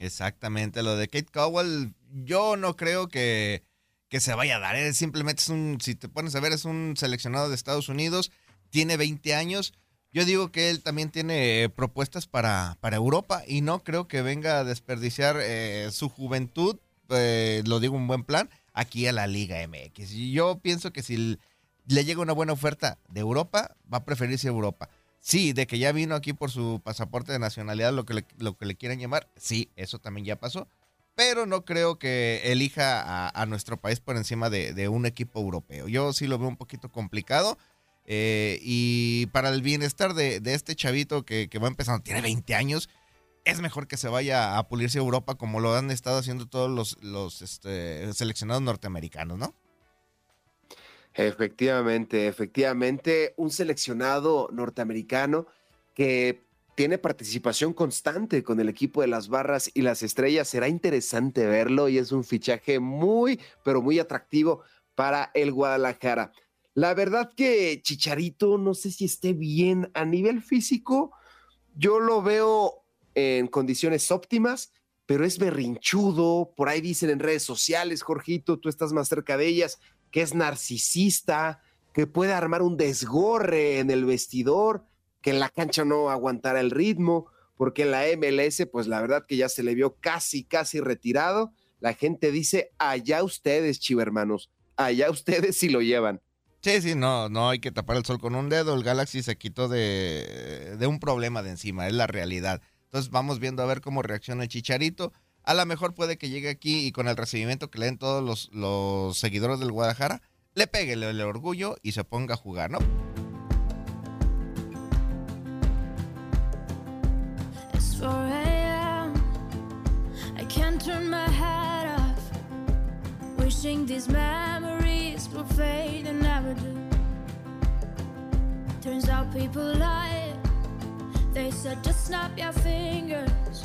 Exactamente, lo de Kate Cowell, yo no creo que, que se vaya a dar. ¿eh? Simplemente es un, si te pones a ver, es un seleccionado de Estados Unidos, tiene 20 años. Yo digo que él también tiene propuestas para, para Europa y no creo que venga a desperdiciar eh, su juventud, eh, lo digo un buen plan, aquí a la Liga MX. Y yo pienso que si le llega una buena oferta de Europa, va a preferirse Europa. Sí, de que ya vino aquí por su pasaporte de nacionalidad, lo que le, lo que le quieran llamar, sí, eso también ya pasó. Pero no creo que elija a, nuestro país por encima de, un equipo europeo. Yo sí lo veo un poquito complicado. Eh, y para el bienestar de, este chavito que, va empezando, tiene 20 años, es mejor que se vaya a pulirse a Europa como lo han estado haciendo todos los, este, seleccionados norteamericanos, ¿no? Efectivamente, efectivamente, un seleccionado norteamericano que tiene participación constante con el equipo de las barras y las estrellas. Será interesante verlo y es un fichaje muy, pero muy atractivo para el Guadalajara. La verdad que Chicharito no sé si esté bien a nivel físico. Yo lo veo en condiciones óptimas, pero es berrinchudo. Por ahí dicen en redes sociales, Jorgito, tú estás más cerca de ellas que es narcisista, que puede armar un desgorre en el vestidor, que en la cancha no aguantará el ritmo, porque en la MLS, pues la verdad que ya se le vio casi, casi retirado. La gente dice, allá ustedes, chivermanos, allá ustedes si lo llevan. Sí, sí, no, no hay que tapar el sol con un dedo. El Galaxy se quitó de, de un problema de encima, es la realidad. Entonces vamos viendo a ver cómo reacciona el Chicharito a lo mejor puede que llegue aquí y con el recibimiento que le den todos los, seguidores del Guadalajara, le pegue el, orgullo y se ponga a jugar, ¿no? Wishing these memories will fade and never. Turns out people lie. They said just snap your fingers.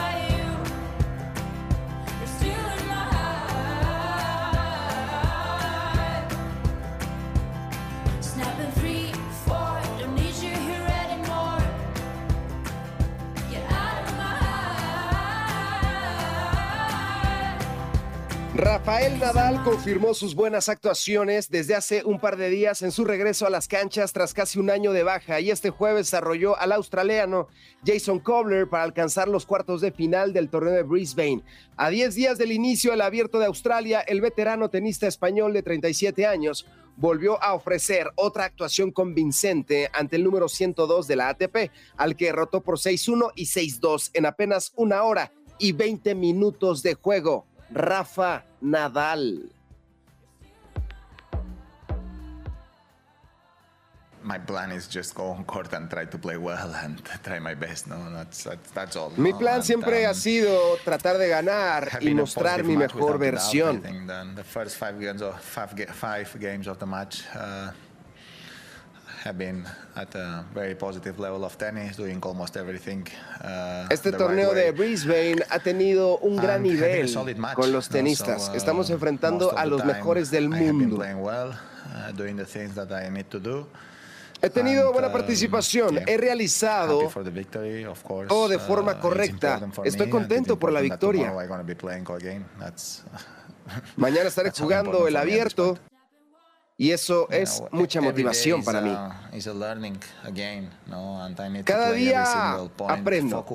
Rafael Nadal confirmó sus buenas actuaciones desde hace un par de días en su regreso a las canchas tras casi un año de baja y este jueves desarrolló al australiano Jason Kobler para alcanzar los cuartos de final del torneo de Brisbane. A 10 días del inicio del abierto de Australia, el veterano tenista español de 37 años volvió a ofrecer otra actuación convincente ante el número 102 de la ATP, al que derrotó por 6-1 y 6-2 en apenas una hora y 20 minutos de juego. Rafa Nadal. My plan is just go on court and try to play well and try my best. No, that's, that's, all. Mi plan siempre ha um, sido tratar de ganar y mostrar mi mejor versión. The first five games of five, five games of the match. Uh, este torneo de Brisbane ha tenido un gran nivel con los tenistas. Uh, Estamos enfrentando a los mejores del mundo. Uh, He tenido buena uh, participación, he realizado todo de forma correcta. Estoy contento por la victoria. Mañana estaré [laughs] jugando el abierto y eso es mucha motivación para mí. Cada día aprendo.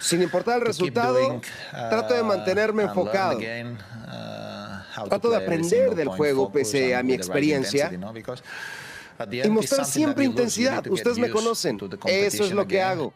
Sin importar el resultado, trato de mantenerme enfocado. Uh, trato de aprender del juego pese a mi experiencia y mostrar siempre intensidad. Ustedes me conocen. Eso es lo que hago.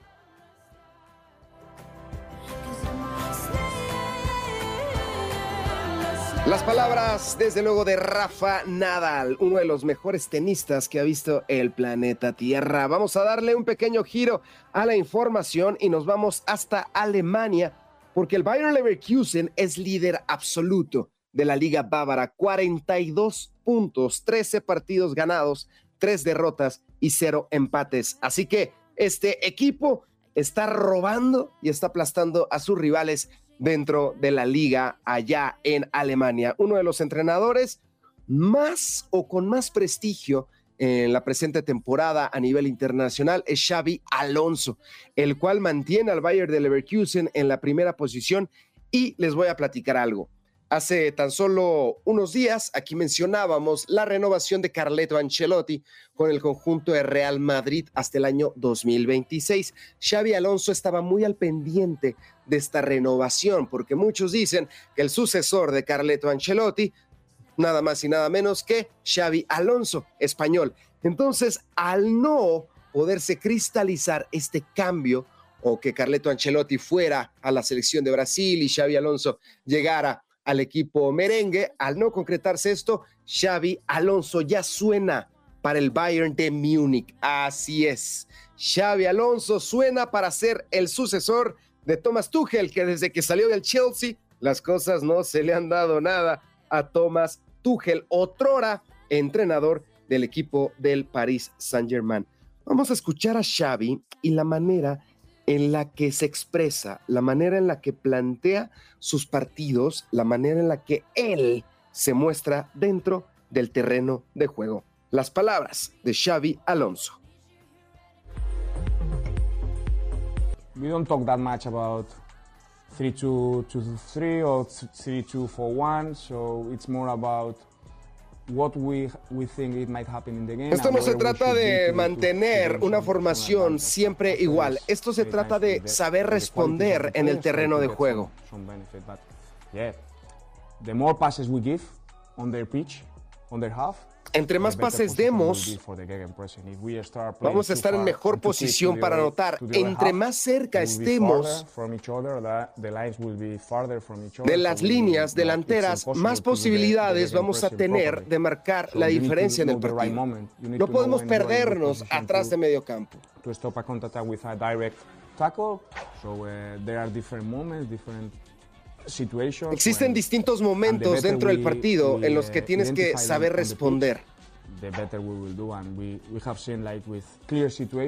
Las palabras, desde luego, de Rafa Nadal, uno de los mejores tenistas que ha visto el planeta Tierra. Vamos a darle un pequeño giro a la información y nos vamos hasta Alemania, porque el Bayern Leverkusen es líder absoluto de la Liga Bávara. 42 puntos, 13 partidos ganados, 3 derrotas y cero empates. Así que este equipo está robando y está aplastando a sus rivales dentro de la liga allá en Alemania. Uno de los entrenadores más o con más prestigio en la presente temporada a nivel internacional es Xavi Alonso, el cual mantiene al Bayern de Leverkusen en la primera posición y les voy a platicar algo. Hace tan solo unos días aquí mencionábamos la renovación de Carleto Ancelotti con el conjunto de Real Madrid hasta el año 2026. Xavi Alonso estaba muy al pendiente de esta renovación porque muchos dicen que el sucesor de Carleto Ancelotti nada más y nada menos que Xavi Alonso, español. Entonces, al no poderse cristalizar este cambio o que Carleto Ancelotti fuera a la selección de Brasil y Xavi Alonso llegara al equipo merengue, al no concretarse esto, Xavi Alonso ya suena para el Bayern de Múnich. Así es. Xavi Alonso suena para ser el sucesor de Thomas Tuchel, que desde que salió del Chelsea, las cosas no se le han dado nada a Thomas Tuchel, otrora entrenador del equipo del Paris Saint-Germain. Vamos a escuchar a Xavi y la manera en la que se expresa, la manera en la que plantea sus partidos, la manera en la que él se muestra dentro del terreno de juego. Las palabras de Xavi Alonso. We don't talk that much about 3-2-2-3 or 3-2-4-1, so it's more about Esto no se trata de mantener una formación siempre igual. Esto se trata de saber responder en el terreno de juego. Entre más pases demos, vamos a estar en mejor posición para anotar. Entre más cerca estemos de las líneas delanteras, más posibilidades vamos a tener de marcar la diferencia en el partido. No podemos perdernos atrás de medio campo. Existen distintos momentos dentro del partido en los que tienes que saber responder.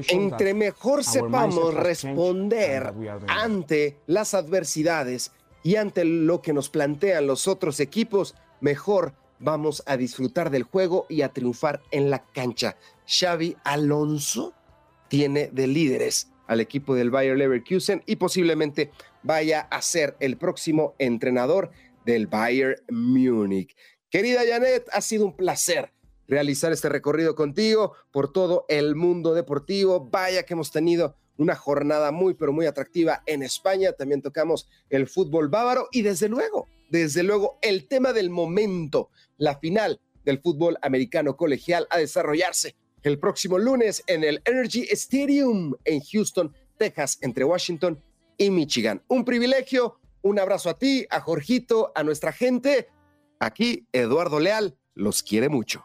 Entre mejor sepamos responder ante las adversidades y ante lo que nos plantean los otros equipos, mejor vamos a disfrutar del juego y a triunfar en la cancha. Xavi Alonso tiene de líderes al equipo del Bayer Leverkusen y posiblemente vaya a ser el próximo entrenador del Bayern Múnich. Querida Janet, ha sido un placer realizar este recorrido contigo por todo el mundo deportivo. Vaya que hemos tenido una jornada muy, pero muy atractiva en España. También tocamos el fútbol bávaro y desde luego, desde luego, el tema del momento, la final del fútbol americano colegial a desarrollarse el próximo lunes en el Energy Stadium en Houston, Texas, entre Washington y Michigan. Un privilegio, un abrazo a ti, a Jorgito, a nuestra gente. Aquí Eduardo Leal los quiere mucho.